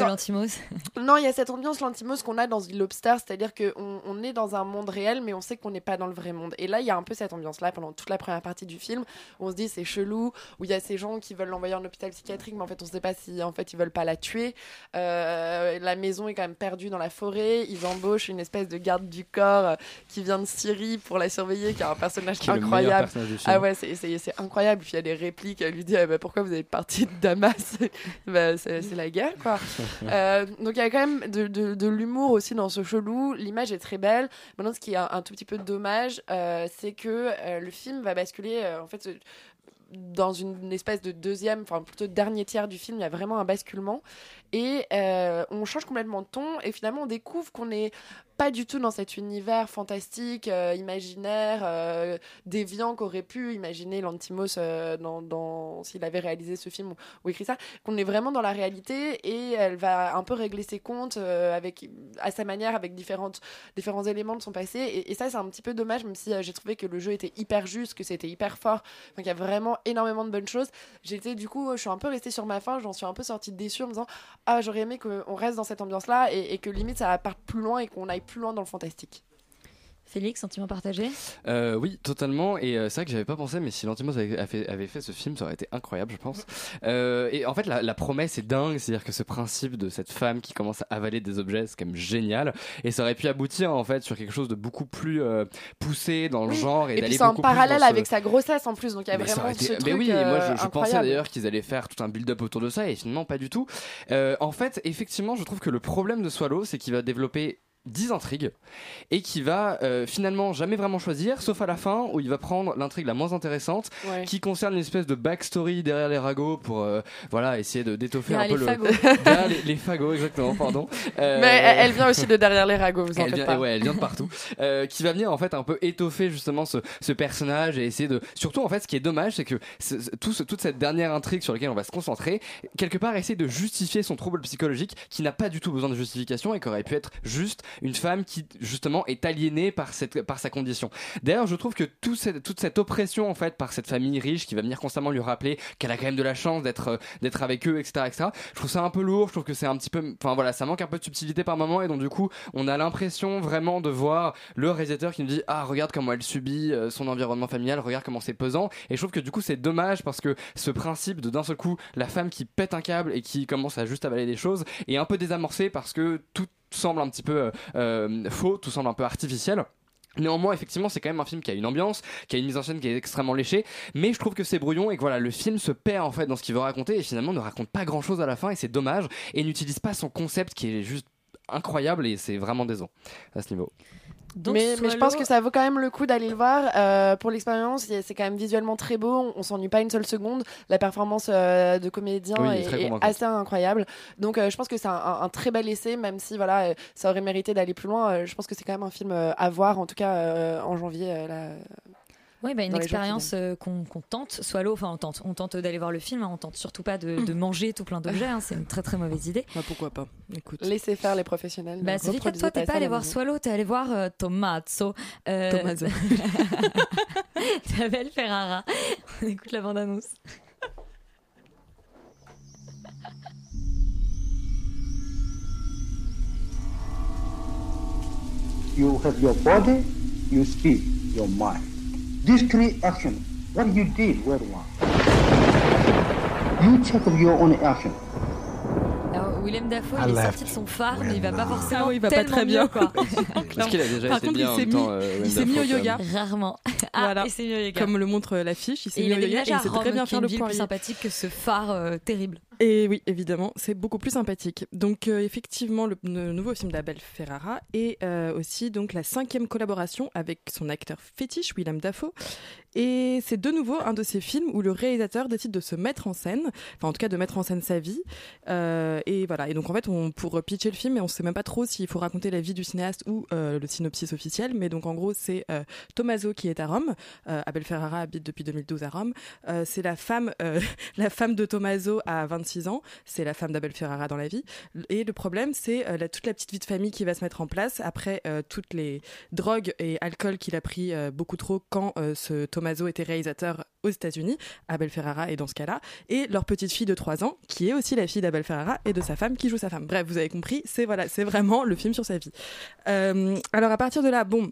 non, il y a cette ambiance Lantimos qu'on a dans The C'est-à-dire qu'on on est dans un monde réel, mais on sait qu'on n'est pas dans le vrai monde. Et là, il y a un peu cette ambiance-là pendant toute la première partie du film, où on se dit c'est chelou, où il y a ces gens qui veulent l'envoyer en hôpital psychiatrique, mais en fait, on ne sait pas si en fait ils veulent pas la tuer. Euh, la maison est quand même perdue dans la forêt. Ils embauchent une espèce de garde du corps euh, qui vient de Syrie pour la surveiller, qui est un personnage Qui incroyable. personnage. Ah ouais, c'est- incroyable. Puis il y a des répliques. Elle lui dit ah bah, pourquoi vous êtes parti de Damas (laughs) Bah, C'est la guerre, quoi. (laughs) Euh, donc il y a quand même de, de- de l'humour aussi dans ce L'image est très belle. Maintenant, ce qui est un, tout petit peu dommage, euh, c'est que euh, le film va basculer euh, en fait dans une espèce de deuxième, enfin plutôt dernier tiers du film. Il y a vraiment un basculement et on change complètement de ton et finalement on découvre qu'on est pas du tout dans cet univers fantastique, euh, imaginaire, euh, déviant qu'aurait pu imaginer Lantimos euh, dans, s'il avait réalisé ce film ou, écrit ça, qu'on est vraiment dans la réalité et elle va un peu régler ses comptes euh, avec, à sa manière avec différentes, différents éléments de son passé. Et, ça, c'est un petit peu dommage, même si j'ai trouvé que le jeu était hyper juste, que c'était hyper fort, qu'il y a vraiment énormément de bonnes choses. J'étais du coup, je suis un peu restée sur ma fin, j'en suis un peu sortie déçue en me disant Ah, j'aurais aimé qu'on reste dans cette ambiance-là et, et que limite ça parte plus loin et qu'on aille plus loin dans le fantastique. Félix, sentiment partagé? Euh, oui, totalement. Et euh, c'est vrai que j'avais pas pensé, mais si Lantimos avait, avait fait, avait fait ce film, ça aurait été incroyable, je pense. Euh, et en fait, la, la promesse est dingue, c'est-à-dire que ce principe de cette femme qui commence à avaler des objets, c'est quand même génial. Et ça aurait pu aboutir en fait sur quelque chose de beaucoup plus euh, poussé dans le Oui. genre et, Et puis d'aller c'est en beaucoup plus dans parallèle ce- avec sa grossesse en plus, donc il y a mais vraiment été- ce mais truc oui, et moi je, je pensais d'ailleurs qu'ils allaient faire tout un build-up autour de ça et finalement pas du tout. Euh, en fait, effectivement, je trouve que le problème de Swallow, c'est qu'il va développer 10 intrigues et qui va euh, finalement jamais vraiment choisir, sauf à la fin où il va prendre l'intrigue la moins intéressante Ouais. qui concerne une espèce de backstory derrière les ragots pour euh, voilà essayer de d'étoffer un peu les le fagots. (laughs) derrière les, les fagots exactement pardon Euh, (laughs) Mais elle, vient aussi de derrière les ragots, vous en elle faites vient, pas. ouais, elle vient de partout. (laughs) Euh, qui va venir en fait un peu étoffer justement ce, ce personnage et essayer de. Surtout en fait, ce qui est dommage, c'est que tout ce- toute cette dernière intrigue sur laquelle on va se concentrer, quelque part essayer de justifier son trouble psychologique qui n'a pas du tout besoin de justification et qui aurait pu être juste une femme qui justement est aliénée par cette sa condition. D'ailleurs, je trouve que toute cette oppression en fait par cette famille riche qui va venir constamment lui rappeler qu'elle a quand même de la chance d'être euh, avec eux, etc., etc. Je trouve ça un peu lourd. Je trouve que c'est un petit peu, enfin voilà, ça manque un peu de subtilité par moment et donc du coup, on a l'impression vraiment de voir le réalisateur qui nous dit ah regarde comment elle subit euh, son environnement familial, regarde comment c'est pesant. Et je trouve que du coup c'est dommage parce que ce principe de d'un seul coup la femme qui pète un câble et qui commence à juste avaler des choses est un peu désamorcé parce que tout semble un petit peu euh, euh, faux, tout semble un peu artificiel. Néanmoins, effectivement, c'est quand même un film qui a une ambiance, qui a une mise en scène qui est extrêmement léchée, mais je trouve que c'est brouillon et que voilà, le film se perd en fait dans ce qu'il veut raconter et finalement ne raconte pas grand chose à la fin et c'est dommage et n'utilise pas son concept qui est juste incroyable et c'est vraiment décevant à ce niveau. Donc, mais, mais je pense que ça vaut quand même le coup d'aller le voir. Euh, pour l'expérience, c'est quand même visuellement très beau. On, on s'ennuie pas une seule seconde. La performance euh, de comédien Oui, est, assez incroyable. Donc euh, je pense que c'est un, un- un très bel essai, même si voilà, euh, ça aurait mérité d'aller plus loin. Euh, je pense que c'est quand même un film euh, à voir, en tout cas euh, en janvier. euh, là. Oui, bah, une expérience euh, qu'on tente, Swallow, enfin on tente, on tente d'aller voir le film, hein, on tente surtout pas de, de manger tout plein d'objets, hein, c'est une très très mauvaise idée. Bah, pourquoi pas Écoute. Laissez faire les professionnels. Bah, reproduisez toi t'es pas allé voir. Swallow, t'es allé voir euh, Tommaso. Euh, Tommaso. (laughs) T'appelles Ferrara. On écoute la bande-annonce. You have your body, you speak, your mind. These three actions, what you did were wrong. You check your own action. Alors, Willem Dafoe, il est sorti de son phare, mais il va pas forcément Ah oui, il va pas très bien. quoi. (laughs) Est-ce qu'il a déjà Par été contre, bien il en s'est même temps, mis- euh, il s'est mis au yoga. Rarement. Ah, Voilà. et c'est mieux, les gars. Comme le montre l'affiche, il s'est mis il au yoga et il sait très bien faire le ville plus sympathique que ce phare euh, terrible. Et oui, évidemment, c'est beaucoup plus sympathique. Donc euh, effectivement, le, nouveau film d'Abel Ferrara est euh, aussi donc la cinquième collaboration avec son acteur fétiche Willem Dafoe. Et c'est de nouveau un de ces films où le réalisateur décide de se mettre en scène, enfin en tout cas de mettre en scène sa vie. Euh, et voilà. Et donc en fait, pour pitcher le film, on sait même pas trop s'il faut raconter la vie du cinéaste ou le synopsis officiel. Mais donc en gros, c'est Tommaso qui est à Rome. Abel Ferrara habite depuis 2012 à Rome. C'est la femme, (laughs) la femme de Tommaso à 26 ans. C'est la femme d'Abel Ferrara dans la vie. Et le problème, c'est euh, toute la petite vie de famille qui va se mettre en place après euh, toutes les drogues et alcool qu'il a pris euh, beaucoup trop quand ce Tommaso était réalisateur aux États-Unis. Abel Ferrara est dans ce cas-là. Et leur petite fille de 3 ans, qui est aussi la fille d'Abel Ferrara et de sa femme qui joue sa femme. Bref, vous avez compris, c'est voilà, vraiment le film sur sa vie. Alors à partir de là, bon.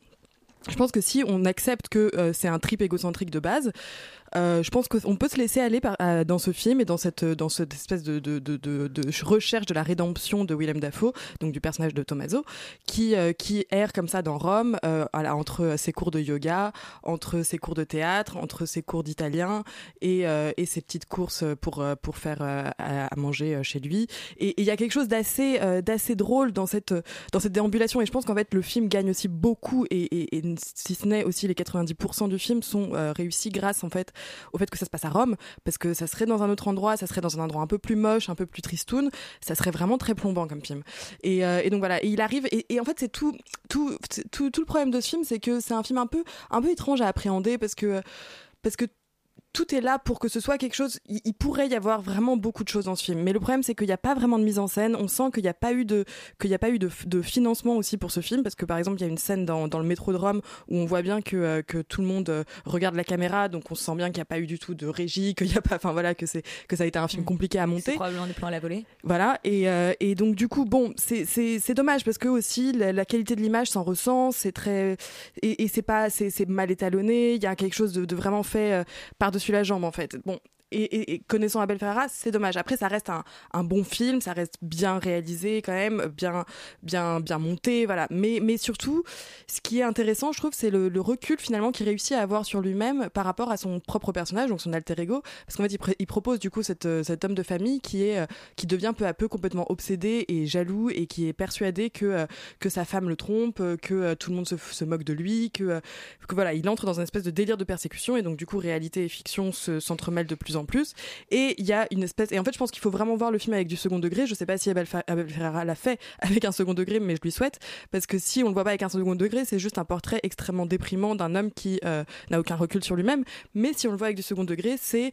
Je pense que si on accepte que c'est un trip égocentrique de base, euh, je pense qu'on peut se laisser aller par, à- dans ce film et dans cette, dans cette espèce de, de, de, de, recherche de la rédemption de Willem Dafoe, donc du personnage de Tommaso, qui, euh, qui erre comme ça dans Rome, euh, voilà, entre ses cours de yoga, entre ses cours de théâtre, entre ses cours d'italien et, euh, et ses petites courses pour, euh, pour faire euh, à, à manger euh, chez lui. Et il y a quelque chose d'assez euh, d'assez drôle dans cette, dans cette déambulation. Et je pense qu'en fait, le film gagne aussi beaucoup, et, et, et si ce n'est aussi les 90% du film sont euh, réussis grâce en fait au fait que ça se passe à Rome, parce que ça serait dans un autre endroit, ça serait dans un endroit un peu plus moche, un peu plus tristoun, ça serait vraiment très plombant comme film. Et, euh, donc voilà, et il arrive, et, et en fait c'est tout, tout, tout, tout le problème de ce film, c'est que c'est un film un peu, un peu étrange à appréhender, parce que, parce que tout est là pour que ce soit quelque chose. Il, il pourrait y avoir vraiment beaucoup de choses dans ce film, mais le problème c'est qu'il n'y a pas vraiment de mise en scène. On sent qu'il n'y a pas eu de qu'il n'y a pas eu de, de financement aussi pour ce film, parce que par exemple il y a une scène dans, dans le métro de Rome où on voit bien que euh, que tout le monde euh, regarde la caméra, donc on sent bien qu'il n'y a pas eu du tout de régie, (laughs) qu'il y a pas, enfin voilà que c'est que ça a été un film compliqué à C'est monter. probablement des plans à la volée. Voilà, et, euh, et donc du coup, bon, c'est- c'est c'est dommage parce que aussi la, la qualité de l'image s'en ressent, c'est très. Et, et c'est pas. C'est c'est mal étalonné, il y a quelque chose de, de vraiment fait euh, par-dessus la jambe en fait. Bon. Et, connaissant Abel Ferrara, c'est dommage. Après, ça reste un, bon film, ça reste bien réalisé quand même, bien, bien, bien monté, voilà. Mais, mais surtout, ce qui est intéressant, je trouve, c'est le, recul finalement qu'il réussit à avoir sur lui-même par rapport à son propre personnage, donc son alter ego. Parce qu'en fait, il, propose du coup euh, cet homme de famille qui est, euh, qui devient peu à peu complètement obsédé et jaloux et qui est persuadé que, euh, que sa femme le trompe, que tout le monde se, se moque de lui, que, que voilà, il entre dans une espèce de délire de persécution et donc du coup, réalité et fiction se- s'entremêlent de plus en plus. Et il y a une espèce. Et en fait, je pense qu'il faut vraiment voir le film avec du second degré. Je sais pas si Abel, Abel Ferrara l'a fait (laughs) avec un second degré, mais je lui souhaite. Parce que si on le voit pas avec un second degré, c'est juste un portrait extrêmement déprimant d'un homme qui euh, n'a aucun recul sur lui-même. Mais si on le voit avec du second degré, c'est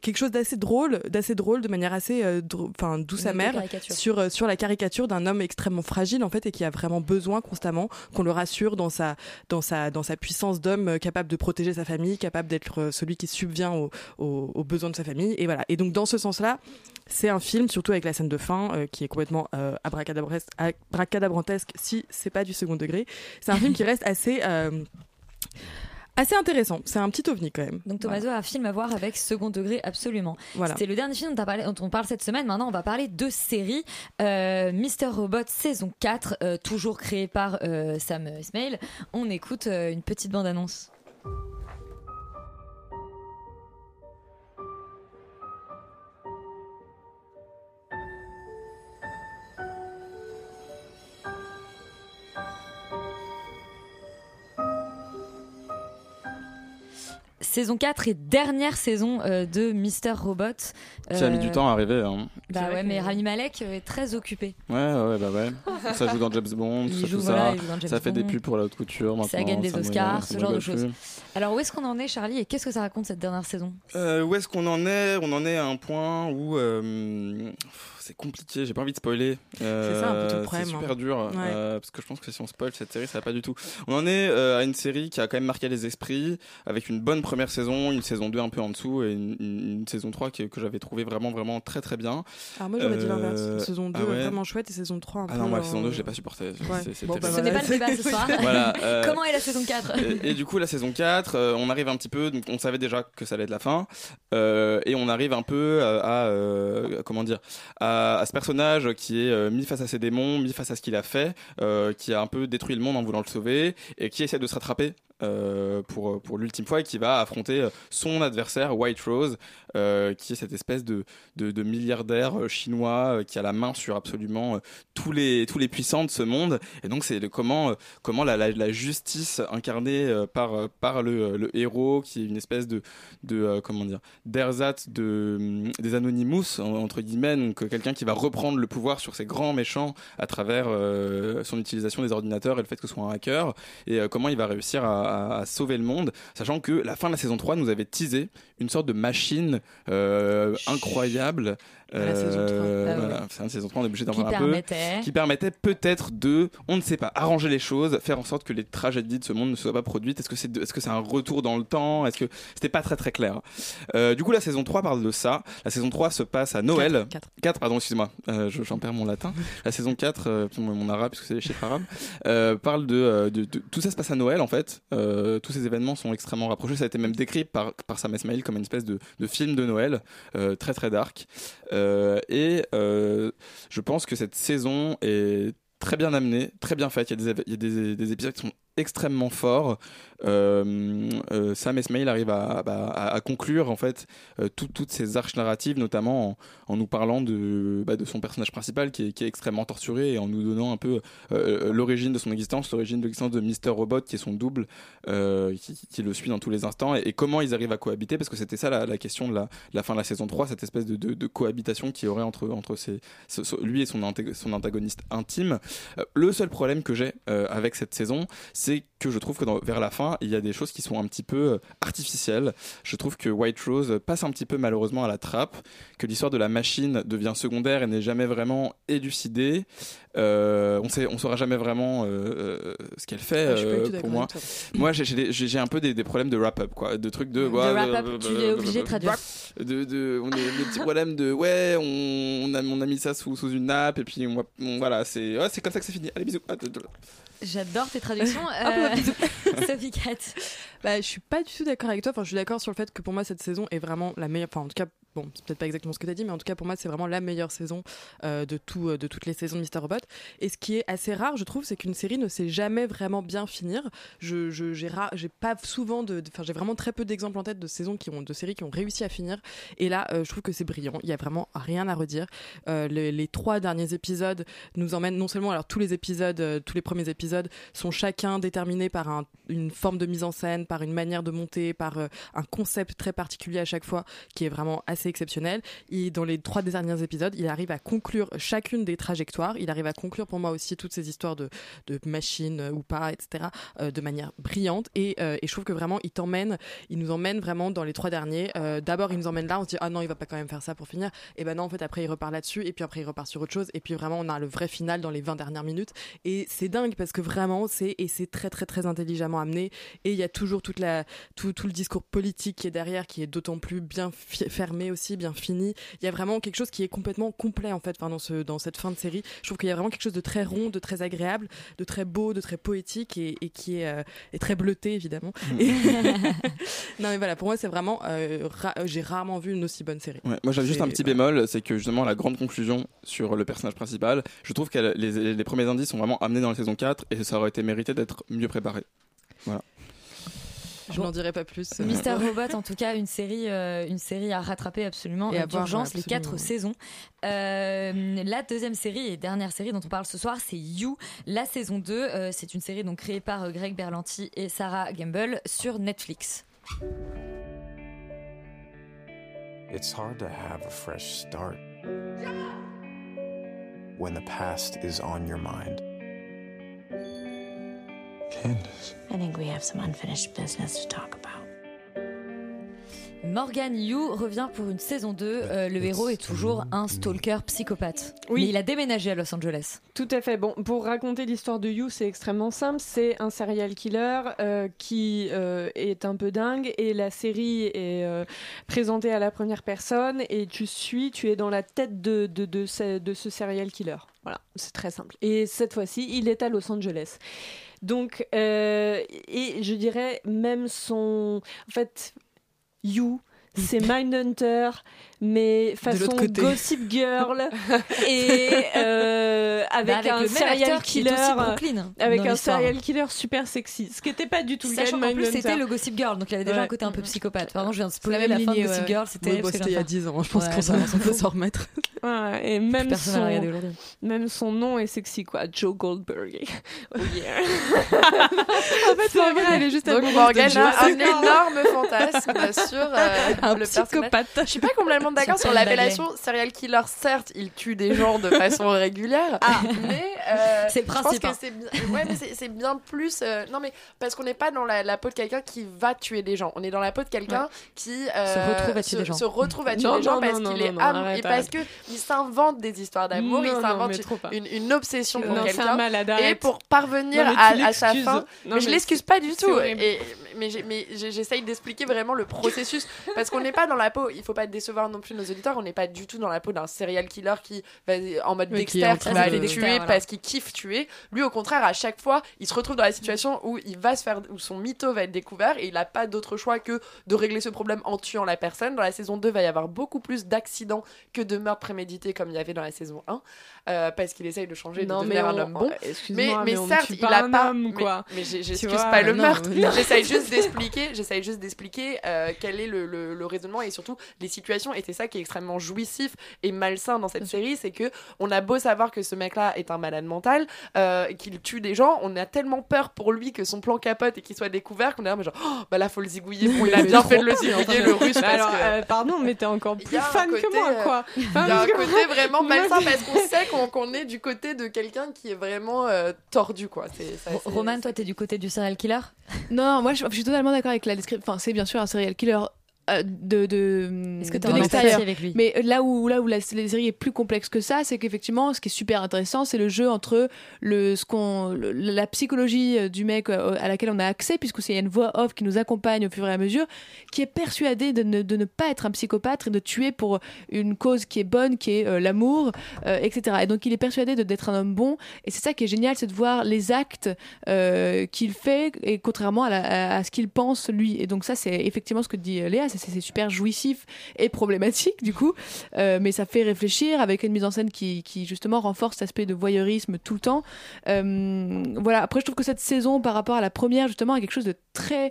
quelque chose d'assez drôle, d'assez drôle, de manière assez euh, enfin douce amère sur euh, sur la caricature d'un homme extrêmement fragile en fait et qui a vraiment besoin constamment qu'on le rassure dans sa dans sa dans sa puissance d'homme capable de protéger sa famille, capable d'être celui qui subvient aux, aux, aux besoins de sa famille et voilà. Et donc dans ce sens-là, c'est un film surtout avec la scène de fin euh, qui est complètement euh, abracadabrantesque si c'est pas du second degré. C'est un film qui (laughs) reste assez euh, assez intéressant. C'est un petit ovni quand même. Donc Tommaso a un film à voir avec second degré absolument. Voilà. C'était le dernier film dont, on parlé- dont on parle cette semaine. Maintenant, on va parler de séries. Euh, Mister Robot saison 4, euh, toujours créé par Sam Esmail. On écoute une petite bande-annonce. Saison 4 et dernière saison euh, de Mister Robot. Qui a mis Euh, du temps à arriver. hein. Bah ouais, mais Rami Malek euh, est très occupé. Ouais, ouais, bah ouais. (laughs) Ça joue dans James Bond, Il ça, joue, tout voilà, ça. il joue dans James ça fait des pubs pour la haute couture maintenant. Ça gagne des Oscars, ce genre de choses. Alors où est-ce qu'on en est, Charlie, et qu'est-ce que ça raconte cette dernière saison? Euh, où est-ce qu'on en est? On en est à un point où euh, c'est compliqué. J'ai pas envie de spoiler. Euh, C'est ça, un peu tout le problème, C'est super hein. dur Ouais. euh, parce que je pense que si on spoil cette série, ça va pas du tout. On en est euh, à une série qui a quand même marqué les esprits avec une bonne première saison, une saison 2 un peu en dessous et une, une- une saison 3 qui- que j'avais trouvé vraiment vraiment très très bien. Alors moi j'aurais dit l'inverse. Euh, Saison 2 ah ouais. vraiment chouette et saison 3 un Ah peu. non, moi la saison 2, euh, je l'ai pas supporté. C'est- Ouais. c'est- c'est Bon, bah. Ce n'est pas le débat ce (laughs) soir. Voilà, euh, Comment est la saison 4 et, et du coup, la saison 4, euh, on arrive un petit peu, donc on savait déjà que ça allait être la fin, euh, et on arrive un peu à, à, euh, comment dire, à, à ce personnage qui est euh, mis face à ses démons, mis face à ce qu'il a fait, euh, qui a un peu détruit le monde en voulant le sauver, et qui essaie de se rattraper euh, pour, pour l'ultime fois et qui va affronter euh, son adversaire White Rose, euh, qui est cette espèce de, de, milliardaire euh, chinois euh, qui a la main sur absolument euh, tous les, tous les puissants de ce monde. Et donc c'est comment, euh, comment la, justice incarnée euh, par, euh, par le, héros, qui est une espèce de, de euh, comment dire, d'ersatz de, hum, des Anonymous, en- entre guillemets, donc euh, quelqu'un qui va reprendre le pouvoir sur ces grands méchants à travers euh, son utilisation des ordinateurs et le fait que ce soit un hacker, et euh, comment il va réussir à, à- à sauver le monde, sachant que la fin de la saison 3 nous avait teasé une sorte de machine euh, incroyable. À la saison 3. Euh, Ah ouais. voilà, fin de saison 3, on est obligé d'en parler un peu. Qui permettait peut-être de, on ne sait pas, arranger les choses, faire en sorte que les tragédies de ce monde ne soient pas produites. Est-ce que c'est, est-ce que c'est un retour dans le temps? Est-ce que c'était pas très très clair Euh, Du coup, la saison 3 parle de ça. La saison 3 se passe à Noël. 4, pardon, excuse-moi, euh, je- j'en perds mon latin. La saison 4, euh, mon arabe, puisque c'est les chiffres arabes, euh, parle de, euh, de, de- Tout ça se passe à Noël en fait. Euh, tous ces événements sont extrêmement rapprochés. Ça a été même décrit par, Sam Esmail comme une espèce de, film de Noël, euh, très très dark. Euh, et je pense que cette saison est très bien amenée, très bien faite. Il y a des, il y a des, des épisodes qui sont extrêmement forts. Euh, euh, Sam Esmail arrive à, bah, à, à conclure en fait euh, tout- toutes ces arches narratives, notamment en, nous parlant de, bah, de son personnage principal qui est, extrêmement torturé et en nous donnant un peu l'origine de son existence, l'origine de l'existence de Mr. Robot qui est son double, qui, le suit dans tous les instants et, comment ils arrivent à cohabiter parce que c'était ça la, question de la, fin de la saison 3, cette espèce de, de, de cohabitation qui aurait entre, lui et son, son antagoniste intime. Le seul problème que j'ai avec cette saison, c'est que je trouve que dans- vers la fin, il y a des choses qui sont un petit peu euh, artificielles. Je trouve que White Rose passe un petit peu malheureusement à la trappe, que l'histoire de la machine devient secondaire et n'est jamais vraiment élucidée. Euh, on sait, on saura jamais vraiment euh, euh, ce qu'elle fait euh, tout pour moi. toi. Moi, j'ai- un peu des, des problèmes de wrap-up, quoi, de trucs de. ouais, wrap-up, tu es obligé de traduire. De, de, on a des petits problèmes de ouais, on, on a, on a mis ça sous, sous une nappe et puis on, va- on- voilà, c'est ouais, c'est comme ça que c'est fini. Allez bisous. Ah, de- de- J'adore tes traductions. Ah, (laughs) Euh, (laughs) Sophie Cat. Bah, je suis pas du tout d'accord avec toi. Enfin, je suis d'accord sur le fait que pour moi, cette saison est vraiment la meilleure. Enfin, en tout cas, bon, c'est peut-être pas exactement ce que tu as dit, mais en tout cas, pour moi, c'est vraiment la meilleure saison euh, de, tout, euh, de toutes les saisons de Mr. Robot. Et ce qui est assez rare, je trouve, c'est qu'une série ne sait jamais vraiment bien finir. Je, j'ai, pas souvent de. Enfin, j'ai vraiment très peu d'exemples en tête de saisons qui ont, de séries qui ont réussi à finir. Et là, euh, je trouve que c'est brillant. Il y a vraiment rien à redire. Les, trois derniers épisodes nous emmènent non seulement, alors tous les épisodes, tous les premiers épisodes sont chacun déterminés par un- une forme de mise en scène, par une manière de monter, par un concept très particulier à chaque fois qui est vraiment assez exceptionnel. Dans les trois derniers épisodes, il arrive à conclure chacune des trajectoires. Il arrive à conclure pour moi aussi toutes ces histoires de, machines euh, ou pas, etc. euh, de manière brillante. Et, euh, et je trouve que vraiment, il t'emmène, il nous emmène vraiment dans les trois derniers. D'abord, il nous emmène là, on se dit ah non, il va pas quand même faire ça pour finir. Et ben non, en fait, après, il repart là-dessus. Et puis après, il repart sur autre chose. Et puis vraiment, on a le vrai final dans les 20 dernières minutes. Et c'est dingue parce que vraiment, c'est très très très intelligemment amené. Et il y a toujours tout, le discours politique qui est derrière, qui est d'autant plus bien fi- aussi, bien fini. Il y a vraiment quelque chose qui est complètement complet en fait, enfin, dans ce dans cette fin de série. Je trouve qu'il y a vraiment quelque chose de très rond, de très agréable, de très beau, de très poétique et, et qui est, euh, est très bleuté évidemment. Et- (laughs) non mais voilà, pour moi c'est vraiment, euh, ra- j'ai rarement vu une aussi bonne série. Ouais, moi j'avais juste un petit bémol, c'est que justement la grande conclusion sur le personnage principal, je trouve que les, les premiers indices sont vraiment amenés dans la saison 4 et ça aurait été mérité d'être mieux préparé. Voilà. Je n'en dirai pas plus. (laughs) Mister Robot, en tout cas, une série, euh, une série à rattraper absolument Et euh, à d'urgence, les quatre ouais. saisons. Euh, la deuxième série et dernière série dont on parle ce soir, c'est You, la saison 2. Euh, c'est une série donc créée par Greg Berlanti et Sarah Gamble sur Netflix. It's hard to have a fresh start when the past is on your mind. Candace. I think we have some unfinished business to talk about. Morgan Yu revient pour une saison 2. Euh, le héros est toujours un stalker psychopathe. Oui. Mais il a déménagé à Los Angeles. Tout à fait. Bon, pour raconter l'histoire de You, c'est extrêmement simple. C'est un serial killer euh, qui euh, est un peu dingue et la série est euh, présentée à la première personne et tu suis, tu es dans la tête de, de, de, ce, de ce serial killer. Voilà, c'est très simple. Et cette fois-ci, il est à Los Angeles. Donc, euh, et je dirais même son... En fait, You, c'est Mindhunter, mais façon. Gossip Girl (laughs) et euh, avec, avec un serial killer, Brooklyn avec un serial killer super sexy, ce qui n'était pas du tout le cas de Sachant qu'en plus Mindhunter. c'était le Gossip Girl, donc il avait déjà Ouais. un côté un peu psychopathe. Pardon, je viens de la spoiler même la fin de Gossip ouais. Girl, c'était bon, c'était il y a 10 ans, je pense Ouais, qu'on bah, peut s'en remettre. Ouais, et même son, la regarder aujourd'hui. même son nom est sexy quoi, Joe Goldberg. (laughs) Oh yeah. (laughs) En fait, c'est vrai, elle est juste Donc Morgane a un énorme fantasme sur euh, Un le psychopathe. Je suis pas complètement d'accord Sur l'appellation serial killer. Certes, il tue des gens de façon (laughs) régulière, mais euh, C'est le je pense principe, que hein. c'est bien, ouais, mais bien plus. euh, non, mais parce qu'on n'est pas dans la, la peau de quelqu'un qui va tuer des gens. On est dans la peau de quelqu'un qui euh, Se retrouve à tuer se- des gens. se retrouve à tuer Non, des gens non, parce qu'il est non, et parce que il s'invente des histoires d'amour, il s'invente une, une obsession pour quelqu'un. Et pour parvenir à, sa fin, mais je l'excuse pas du tout. mais j'essaye d'expliquer vraiment le processus parce qu'on n'est pas dans la peau. Il faut pas décevoir non plus nos auditeurs. On n'est pas du tout dans la peau d'un serial killer qui va en mode Oui, Dexter qui va de- aller tuer voilà. parce qu'il kiffe tuer. Lui, au contraire, à chaque fois, il se retrouve dans la situation où il va se faire, où son mytho va être découvert et il n'a pas d'autre choix que de régler ce problème en tuant la personne. Dans la saison 2, il va y avoir beaucoup plus d'accidents que de meurtres prémédités comme il y avait dans la saison 1 euh, parce qu'il essaye de changer, de Non, devenir mais un on- homme bon. mais, mais on ne certes, il a pas. homme, mais- quoi. Mais, Tu j'excuse pas le non, meurtre. J'essaye juste d'expliquer. J'essaye juste d'expliquer euh, quel est le, le- le raisonnement et surtout les situations. Et c'est ça qui est extrêmement jouissif et malsain dans cette série, c'est que on a beau savoir que ce mec-là est un malade mental, euh, qu'il tue des gens, on a tellement peur pour lui que son plan capote et qu'il soit découvert qu'on est là, mais genre, oh, bah là faut le zigouiller. (laughs) Bon, il a bien fait de le zigouiller le russe Bah parce alors, que. euh, pardon, mais t'es encore plus fan côté, que moi, euh, quoi. Il y a un que- côté vraiment malsain parce qu'on (laughs) sait qu'on qu'on est du côté de quelqu'un qui est vraiment euh, tordu, quoi. Ça, Roman, toi, t'es du côté du serial killer? Non, moi je, je suis totalement d'accord avec la description. Enfin, c'est bien sûr un serial killer. Euh, de de, Est-ce que de l'extérieur. avec lui mais là où là où la, la série est plus complexe que ça c'est qu'effectivement ce qui est super intéressant c'est le jeu entre le ce qu'on le- la psychologie euh, du mec euh, à laquelle on a accès puisque c'est une voix off qui nous accompagne au fur et à mesure qui est persuadé de ne, de ne pas être un psychopathe et de tuer pour une cause qui est bonne qui est euh, l'amour euh, etc et donc il est persuadé de- d'être un homme bon et c'est ça qui est génial c'est de voir les actes euh, qu'il fait et contrairement à, la- à- à ce qu'il pense lui et donc ça c'est effectivement ce que dit Léa c'est c'est super jouissif et problématique du coup. Euh, mais ça fait réfléchir avec une mise en scène qui, qui justement renforce cet aspect de voyeurisme tout le temps. Euh, voilà. Après je trouve que cette saison par rapport à la première justement a quelque chose de très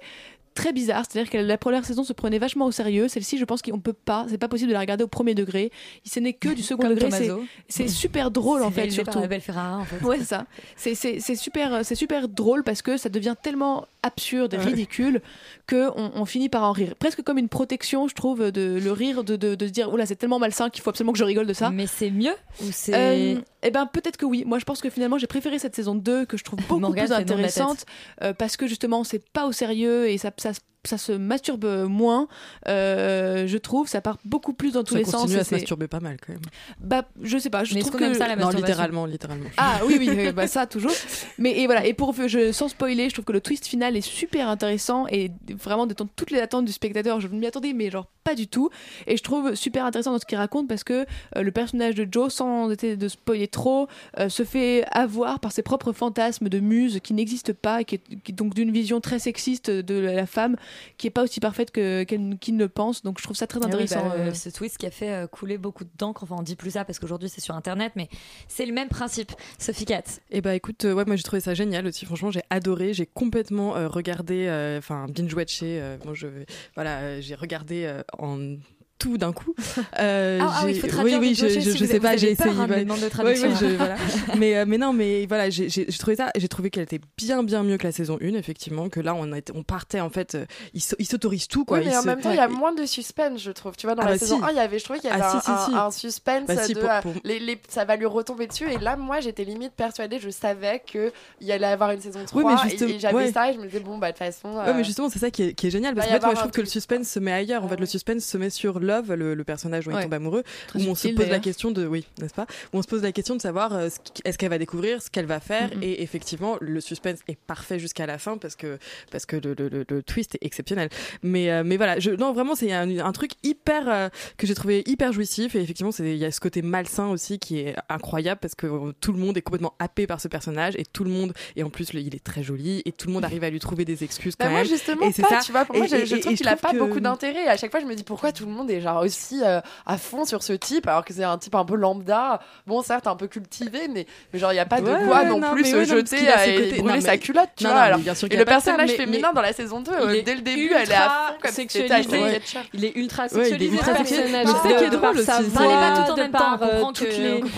très bizarre, c'est-à-dire que la première saison se prenait vachement au sérieux. Celle-ci, je pense qu'on peut pas, c'est pas possible de la regarder au premier degré. Ce n'est que du second Comme degré. C'est, super drôle en fait, par surtout. Abel Ferrara, en fait. Ouais, c'est ça. C'est, super, c'est super drôle parce que ça devient tellement absurde et ridicule que on, on finit par en rire. Presque comme une protection, je trouve, de le rire, de, de, de se dire, oula, c'est tellement malsain qu'il faut absolument que je rigole de ça. Mais c'est mieux ou c'est. Euh, eh ben peut-être que oui. Moi je pense que finalement j'ai préféré cette saison 2 que je trouve (laughs) beaucoup Morgane plus intéressante euh, parce que justement c'est pas au sérieux et ça, ça, ça se masturbe moins. euh, je trouve ça part beaucoup plus dans tous Ça les sens. continue et à se masturber pas mal quand même. Bah je sais pas. Je Mais trouve qu'on que aime ça, la Non, littéralement, littéralement. ah oui oui bah ça toujours (laughs) mais et voilà et pour je sans spoiler je trouve que le twist final est super intéressant et vraiment détend toutes les attentes du spectateur je ne m'y attendais mais genre pas du tout et je trouve super intéressant dans ce qu'il raconte parce que euh, le personnage de Joe sans essayer de spoiler trop euh, se fait avoir par ses propres fantasmes de muse qui n'existent pas et qui est qui est donc d'une vision très sexiste de la femme qui est pas aussi parfaite que qu'elle qu'il ne pense donc je trouve ça très Ah oui, intéressant bah, euh. ce twist qui a fait euh, couler beaucoup d'encre. Enfin, on dit plus ça parce qu'aujourd'hui c'est sur internet, mais c'est le même principe. Sophie Cat. Et bah écoute, euh, ouais, moi j'ai trouvé ça génial aussi. Franchement, j'ai adoré. J'ai complètement euh, regardé, euh, enfin binge watché. euh, moi, je, voilà, euh, j'ai regardé euh, en tout d'un coup. (laughs) Euh, Ah, ah oui, il j'ai- faut oui, oui, je, je, si je sais pas, j'ai essayé. hein, demander de Oui, oui, je- voilà. (laughs) mais, euh, mais non, mais voilà, j'ai trouvé ça, j'ai trouvé qu'elle était bien, bien mieux que la saison 1, effectivement. Que là, on, a on partait en fait, euh, ils ils s'autorisent tout, quoi. Oui, mais en se- même temps, il y a moins de suspense, je trouve. Tu vois, dans Ah la bah saison si. 1, il y avait, je trouvais qu'il y avait Ah un, si, si, un- un suspense Bah de pour- euh, pour- Les, les- ça va lui retomber dessus. Et là, moi, j'étais limite persuadée, je savais qu'il y allait avoir une saison 3. Oui, mais et- j'avais ça et je me disais, bon, bah, de toute façon. Ouais, euh, mais justement, c'est ça qui est, génial. Parce y fait, moi, je trouve que le suspense se met ailleurs. En fait, le suspense se met sur Love, le, le personnage dont Ouais. il tombe amoureux, Très où on se pose la question de, oui, n'est-ce pas, où on se pose la question de savoir euh, est-ce qu'elle va découvrir, ce qu'elle va faire, et effectivement, le suspense est parfait jusqu'à la fin parce que parce que le, le- le- twist est exceptionnel. Mais euh, mais voilà, je, non vraiment c'est un, un truc hyper euh, que j'ai trouvé hyper jouissif et effectivement c'est il y a ce côté malsain aussi qui est incroyable parce que tout le monde est complètement happé par ce personnage et tout le monde et en plus il est très joli et tout le monde arrive à lui trouver des excuses quand Bah, moi même. justement et pas, ça. tu vois, pour Et- moi je, et- je trouve qu'il a pas que- beaucoup d'intérêt et à chaque fois je me dis pourquoi tout le monde est genre aussi euh, à fond sur ce type alors que c'est un type un peu lambda, bon certes un peu cultivé mais, mais genre il y a pas de Ouais, quoi ouais, non, non, plus mais se ouais, non, jeter a ce et côté- brûler non, sa mais- culotte tu non, vois non, mais alors. bien sûr et le ça, personnage mais- féminin mais- dans la saison 2 Il est dès le début elle est à fond comme si c'était sexualisé. Ashton Kutcher. Il est ultra Ouais, il est sexualisé. ultra ce personnage. Mais c'est ça qui est drôle aussi. on pas tout en même temps. On euh, comprend,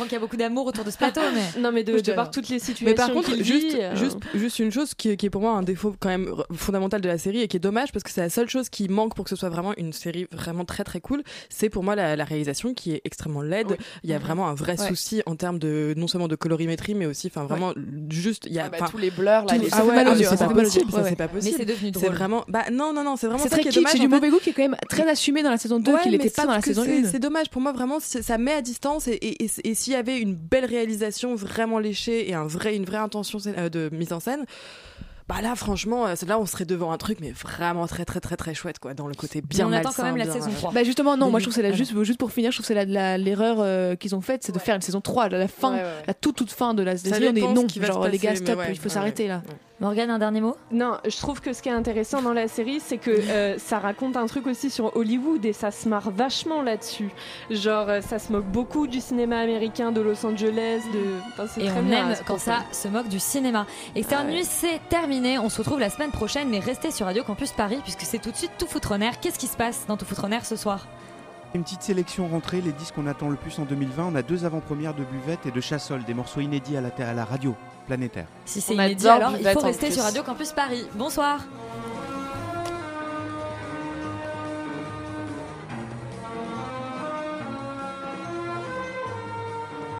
qu'il y a beaucoup d'amour autour de ce plateau, mais. (laughs) Non, mais de, par toutes les Mais situations par contre, juste, euh, juste, une chose qui, est pour moi un défaut quand même fondamental de la série et qui est dommage parce que c'est la seule chose qui manque pour que ce soit vraiment une série vraiment très très cool, c'est pour moi la, la réalisation qui est extrêmement laide. Il y a Mhm. vraiment un vrai Ouais. souci en termes de non seulement de colorimétrie mais aussi, enfin vraiment juste il y a Ah bah, tous les blurs là les- ah ouais, ah, c'est pas possible, ça c'est pas Mais possible. c'est devenu C'est vraiment bah non non non c'est vraiment C'est ça très qui est kitsch, dommage. c'est du mauvais goût qui est quand même très assumé dans la saison 2 Ouais, qu'il n'était pas dans la saison c'est- 1. C'est dommage pour moi vraiment ça met à distance et s'il y avait une belle réalisation vraiment léchée et un vrai une vraie intention euh, de mise en scène. Bah là, franchement, euh, là, on serait devant un truc, mais vraiment très, très, très, très chouette, quoi, dans le côté bien on attend quand même la bien, saison euh, 3. Bah justement non, moi je trouve que c'est la, juste, juste pour finir, je trouve que c'est la- la- l'erreur euh, qu'ils ont faite, c'est de faire une saison 3 à la fin, Ouais, ouais, ouais. la toute toute fin de la série, on est non, genre les gars stop, ouais, il faut s'arrêter ouais, là. Morgane, un dernier mot? Non, je trouve que ce qui est intéressant dans la série, c'est que euh, ça raconte un truc aussi sur Hollywood et ça se marre vachement là-dessus. Genre, euh, ça se moque beaucoup du cinéma américain de Los Angeles, de. Enfin, c'est Et très on bien, aime c'est quand ça se moque du cinéma. Externe Nuit, c'est terminé. On se retrouve la semaine prochaine, mais restez sur Radio Campus Paris puisque c'est tout de suite Tout Foutre en Air. Qu'est-ce qui se passe dans Tout Foutre en Air ce soir? Une petite sélection rentrée, les disques qu'on attend le plus en 2020. On a deux avant-premières de Buvette et de Chassol, des morceaux inédits à la, à la radio planétaire. Si c'est inédit, alors il faut rester plus. sur Radio Campus Paris. Bonsoir